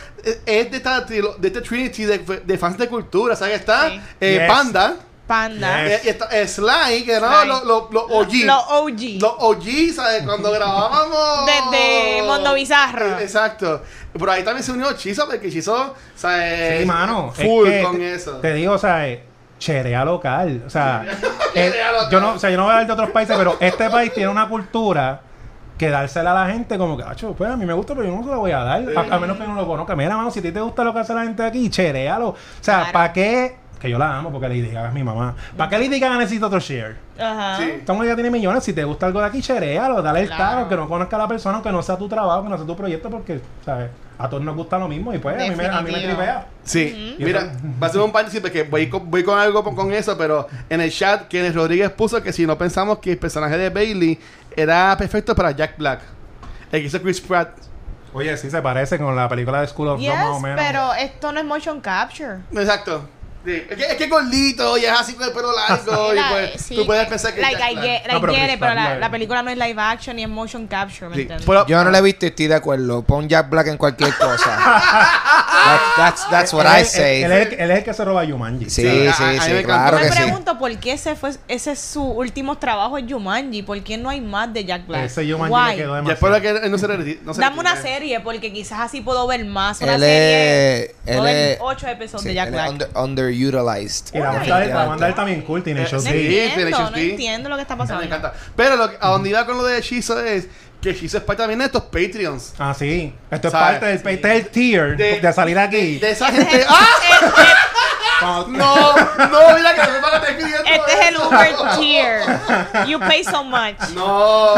Speaker 3: es de, esta, de este Trinity de, de fans de cultura, ¿sabes? Está
Speaker 2: Sí.
Speaker 3: eh,
Speaker 4: Yes.
Speaker 3: Panda.
Speaker 2: Panda.
Speaker 4: Yes.
Speaker 3: Eh, y está eh, Sly, que no, los lo, lo OG.
Speaker 2: Los OG.
Speaker 3: Los OG, ¿sabes? Cuando grabábamos.
Speaker 2: Desde Mundo Bizarro.
Speaker 3: Eh, Exacto. Por ahí también se unió Chizo, porque Chizo, ¿sabes?
Speaker 4: Sí, mano. es
Speaker 3: Full
Speaker 4: que
Speaker 3: con
Speaker 4: te,
Speaker 3: eso.
Speaker 4: Te digo, o sea, eh, cherea local. O sea,
Speaker 3: Cherea local.
Speaker 4: yo no, o sea, yo no voy a hablar de otros países, pero este país tiene una cultura que dársela a la gente como que, "Acho, pues a mí me gusta, pero yo no se la voy a dar. A, a menos que no lo conozca. Mira, mano, si a ti te gusta lo que hace la gente aquí, cherealo. O sea,
Speaker 2: Claro.
Speaker 4: ¿para qué? Que yo la amo porque Lady Gaga es mi mamá. ¿Para qué Lady Gaga necesita otro share?
Speaker 2: Ajá.
Speaker 3: Sí.
Speaker 4: Esta mujer ya tiene millones. Si te gusta algo de aquí, cherealo. Dale el
Speaker 2: Claro.
Speaker 4: tag, aunque no conozca a la persona, aunque no sea tu trabajo, que no sea tu proyecto, porque, ¿sabes? A todos nos gusta lo mismo y pues a mí, me, a mí me tripea.
Speaker 3: Sí,
Speaker 4: Ujú.
Speaker 3: mira, va a ser un paréntesis porque voy con, voy con algo con, con eso, pero en el chat, Kenneth Rodríguez puso que si no pensamos que el personaje de Bailey era perfecto para Jack Black. El que hizo Chris Pratt.
Speaker 4: Oye, sí se parece con la película de School of
Speaker 2: Yes,
Speaker 4: Rock más o menos.
Speaker 2: pero esto no es motion capture.
Speaker 3: Exacto. Sí. Es, que, es que es gordito y es así con el pelo largo. y pues
Speaker 2: sí,
Speaker 3: tú puedes pensar que es
Speaker 2: like, I
Speaker 3: Black.
Speaker 2: get,
Speaker 4: No, pero
Speaker 2: get
Speaker 4: Chris
Speaker 2: it, pero la, la película no es live action ni es motion capture, ¿me
Speaker 3: Sí.
Speaker 2: entiendes?
Speaker 3: Pero-
Speaker 1: Yo no la he visto y estoy de acuerdo. Pon Jack Black en cualquier cosa. that's, that's, that's what
Speaker 4: Él
Speaker 1: I
Speaker 4: es-
Speaker 1: say.
Speaker 4: Él, es el, él es el que se roba Jumanji.
Speaker 1: Sí,
Speaker 3: Sí,
Speaker 1: sí,
Speaker 3: a- a
Speaker 1: sí,
Speaker 3: me encantó.
Speaker 1: claro
Speaker 2: Yo
Speaker 1: que
Speaker 2: me
Speaker 1: sí.
Speaker 2: pregunto por qué ese fue ese es su último trabajo en Jumanji, ¿por qué no hay más de Jack Black?
Speaker 4: Ese Jumanji
Speaker 2: Why?
Speaker 4: le quedó
Speaker 3: Y espero
Speaker 4: demasiado.
Speaker 3: que él no se retire. No se
Speaker 2: Dame una
Speaker 3: retire.
Speaker 2: serie porque quizás así puedo ver más una
Speaker 1: Él
Speaker 2: serie.
Speaker 1: Él
Speaker 2: ocho episodios
Speaker 1: sí,
Speaker 2: de Jack Black.
Speaker 1: under- underutilized.
Speaker 4: Y la banda, de- la banda de él también cool, tiene
Speaker 3: Eh,
Speaker 4: show
Speaker 3: sí.
Speaker 2: No
Speaker 4: sí.
Speaker 3: tiene
Speaker 2: entiendo, no
Speaker 3: HSP.
Speaker 2: entiendo lo que está pasando.
Speaker 3: Me encanta. Pero lo que- a donde iba con lo de Hechizo es que Hechizo es parte también de estos Patreons.
Speaker 4: Ah, sí. Esto es
Speaker 3: ¿Sabes?
Speaker 4: parte del, este es el tier de, salir aquí.
Speaker 3: De esa
Speaker 2: es
Speaker 3: gente. ¡Ah! No, no, mira que me van a estar pidiendo
Speaker 2: Este es el. Uber tier. You pay so much.
Speaker 3: No,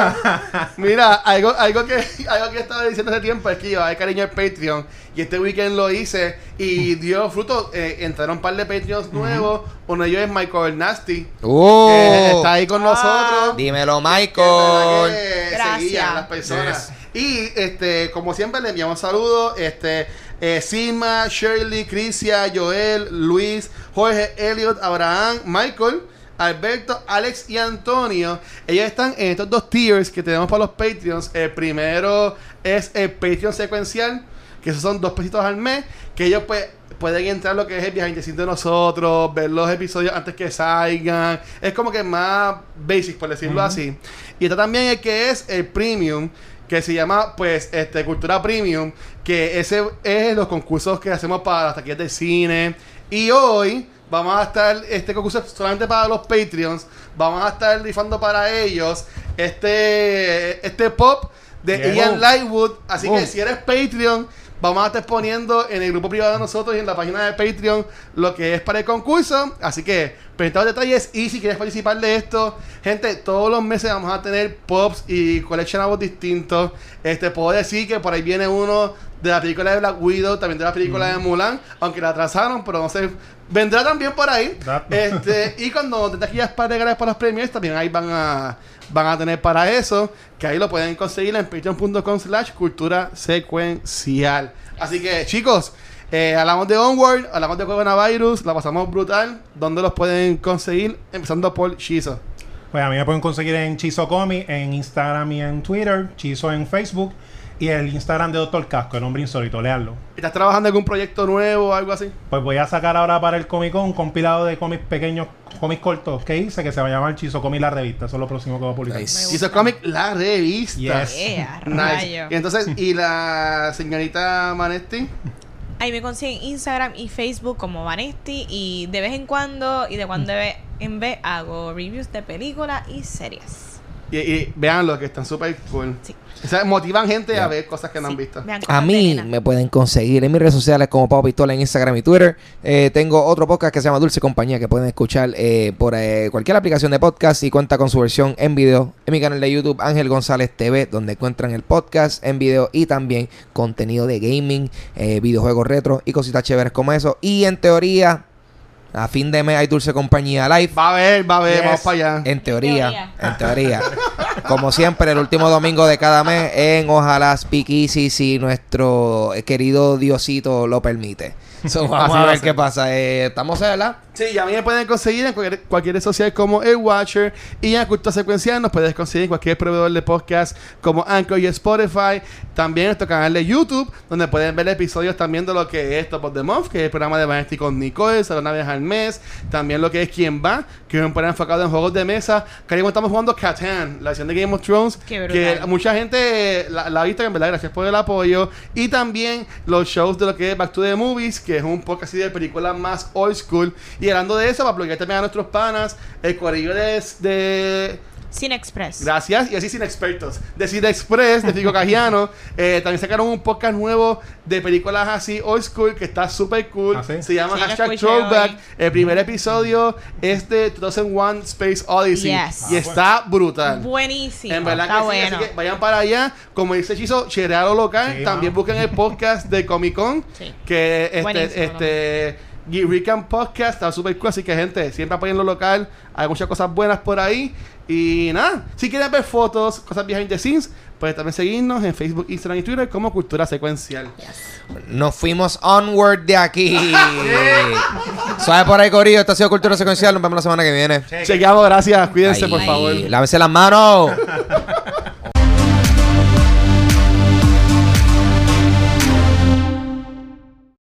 Speaker 3: mira, algo, algo que algo que estaba diciendo hace tiempo es que yo hay cariño al Patreon y este weekend lo hice y dio fruto. Eh, entraron un par de Patreons nuevos. Uno de ellos es Michael Nasty,
Speaker 1: ¡Uh!
Speaker 3: que está ahí con
Speaker 2: Ah.
Speaker 3: nosotros.
Speaker 1: Dímelo, Michael.
Speaker 3: que
Speaker 2: Gracias.
Speaker 3: las personas. Y este, como siempre, le enviamos saludos. Este, eh, Silma, Shirley, Crisia, Joel, Luis, Jorge, Elliot, Abraham, Michael, Alberto, Alex y Antonio. Ellos están en estos dos tiers que tenemos para los Patreons. El primero es el Patreon secuencial, que esos son dos pesitos al mes, que ellos pues pueden entrar lo que es el viaje de nosotros, ver los episodios antes que salgan. Es como que más basic, por decirlo así. Y está también el que es el premium, que se llama pues este Cultura Premium, que ese es los concursos que hacemos para las taquillas de cine. Y hoy vamos a estar, este concurso es solamente para los Patreons, vamos a estar rifando para ellos este, este pop de
Speaker 4: Yeah.
Speaker 3: Ian. Lightwood. Así que si eres Patreon, vamos a estar poniendo en el grupo privado de nosotros y en la página de Patreon lo que es para el concurso. Así que, presentados detalles y si quieres participar de esto, gente, todos los meses vamos a tener pops y coleccionables distintos. Este, puedo decir que por ahí viene uno de la película de Black Widow, también de la película de Mulan, aunque la atrasaron, pero no sé, vendrá también por ahí. Este, y cuando te taquillas para regalar para los premios, también ahí van a van a tener para eso, que ahí lo pueden conseguir en patreon.com slash cultura secuencial. Así que chicos, eh, hablamos de Onward, hablamos de coronavirus, la pasamos brutal. ¿Dónde los pueden conseguir? Empezando por Shizo.
Speaker 4: Pues a mí me pueden conseguir en Chizo Comic, en Instagram y en Twitter, Chizo en Facebook y el Instagram de Doctor Casco, el hombre insólito, leanlo.
Speaker 3: ¿Estás trabajando en algún proyecto nuevo o algo así?
Speaker 4: Pues voy a sacar ahora para el Comic Con un compilado de cómics pequeños, cómics cortos que hice que se va a llamar Chizo Comic la revista. Eso es lo próximo que voy a publicar.
Speaker 1: Nice.
Speaker 3: Comic, la revista.
Speaker 4: Yes.
Speaker 2: Yeah,
Speaker 3: Nice.
Speaker 2: rayo.
Speaker 3: Y entonces, ¿y la señorita Manetti?
Speaker 2: Ahí me consiguen Instagram y Facebook como Vanesti y de vez en cuando y de cuando ve- en vez hago reviews de películas y series.
Speaker 3: Y, y veanlo, que están súper cool.
Speaker 2: Sí.
Speaker 3: O sea, motivan gente a ver cosas que no han visto.
Speaker 2: Vean
Speaker 1: A mí me pueden conseguir en mis redes sociales como Pau Pistola en Instagram y Twitter. Eh, tengo otro podcast que se llama Dulce Compañía que pueden escuchar eh, por eh, cualquier aplicación de podcast y cuenta con su versión en video en mi canal de YouTube Ángel González TV donde encuentran el podcast en video y también contenido de gaming, eh, videojuegos retro y cositas chéveres como eso. Y en teoría, a fin de mes hay Dulce Compañía Live.
Speaker 3: Va a ver, va a ver,
Speaker 4: Yes.
Speaker 3: vamos para allá.
Speaker 1: En teoría,
Speaker 2: teoría.
Speaker 1: en teoría. Como siempre, el último domingo de cada mes en Ojalá Speakeasy, si nuestro querido Diosito lo permite. So, vamos
Speaker 3: Así
Speaker 1: a ver qué pasa. Eh, Estamos, ¿verdad?
Speaker 3: Sí, y a mí me pueden conseguir en cualquier, cualquier red social como El Watcher y en Cultura Secuencial nos puedes conseguir en cualquier proveedor de podcast como Anchor y Spotify. También nuestro canal de YouTube, donde pueden ver episodios también de lo que es Top of the Month, que es el programa de Vanity con Nicole, solo una vez al mes. También lo que es Quién Va, que es un programa enfocado en juegos de mesa. Que ahora estamos jugando Catan, la versión de Game of Thrones, que mucha gente la, la ha visto, que en verdad gracias por el apoyo. Y también los shows de lo que es Back to the Movies, que es un podcast así de películas más old school. Y hablando de eso, para apoyar también a nuestros panas, el corillo de, de
Speaker 2: Cine Express.
Speaker 3: Gracias, y así sin expertos. De Cine Express, de Fico Cajiano. eh, también sacaron un podcast nuevo de películas así old school que está súper cool.
Speaker 4: ¿Ah, sí?
Speaker 3: Se llama
Speaker 2: Sí,
Speaker 3: hashtag Throwback.
Speaker 2: hoy.
Speaker 3: El primer episodio es de 2001 Space Odyssey.
Speaker 2: Yes.
Speaker 3: Y está brutal.
Speaker 2: Buenísimo.
Speaker 3: En verdad
Speaker 2: Está
Speaker 3: que sí,
Speaker 2: bueno.
Speaker 3: así que vayan para allá. Como dice Chizo, cherea lo local.
Speaker 4: Sí,
Speaker 3: También busquen el podcast de Comic Con.
Speaker 2: Sí.
Speaker 3: Que
Speaker 2: Buenísimo,
Speaker 3: este, Geek Recap Podcast está súper cool. Así que, gente, siempre apoyen lo local. Hay muchas cosas buenas por ahí. Y nada, si quieren ver fotos, cosas behind the scenes, pueden también seguirnos en Facebook, Instagram y Twitter como Cultura Secuencial.
Speaker 1: Nos fuimos onward de aquí. Suave por ahí, Corillo. Esto ha sido Cultura Secuencial. Nos vemos la semana que viene.
Speaker 3: Chequeamos, gracias. Cuídense, por
Speaker 1: Ahí.
Speaker 3: favor.
Speaker 1: Lávense las manos.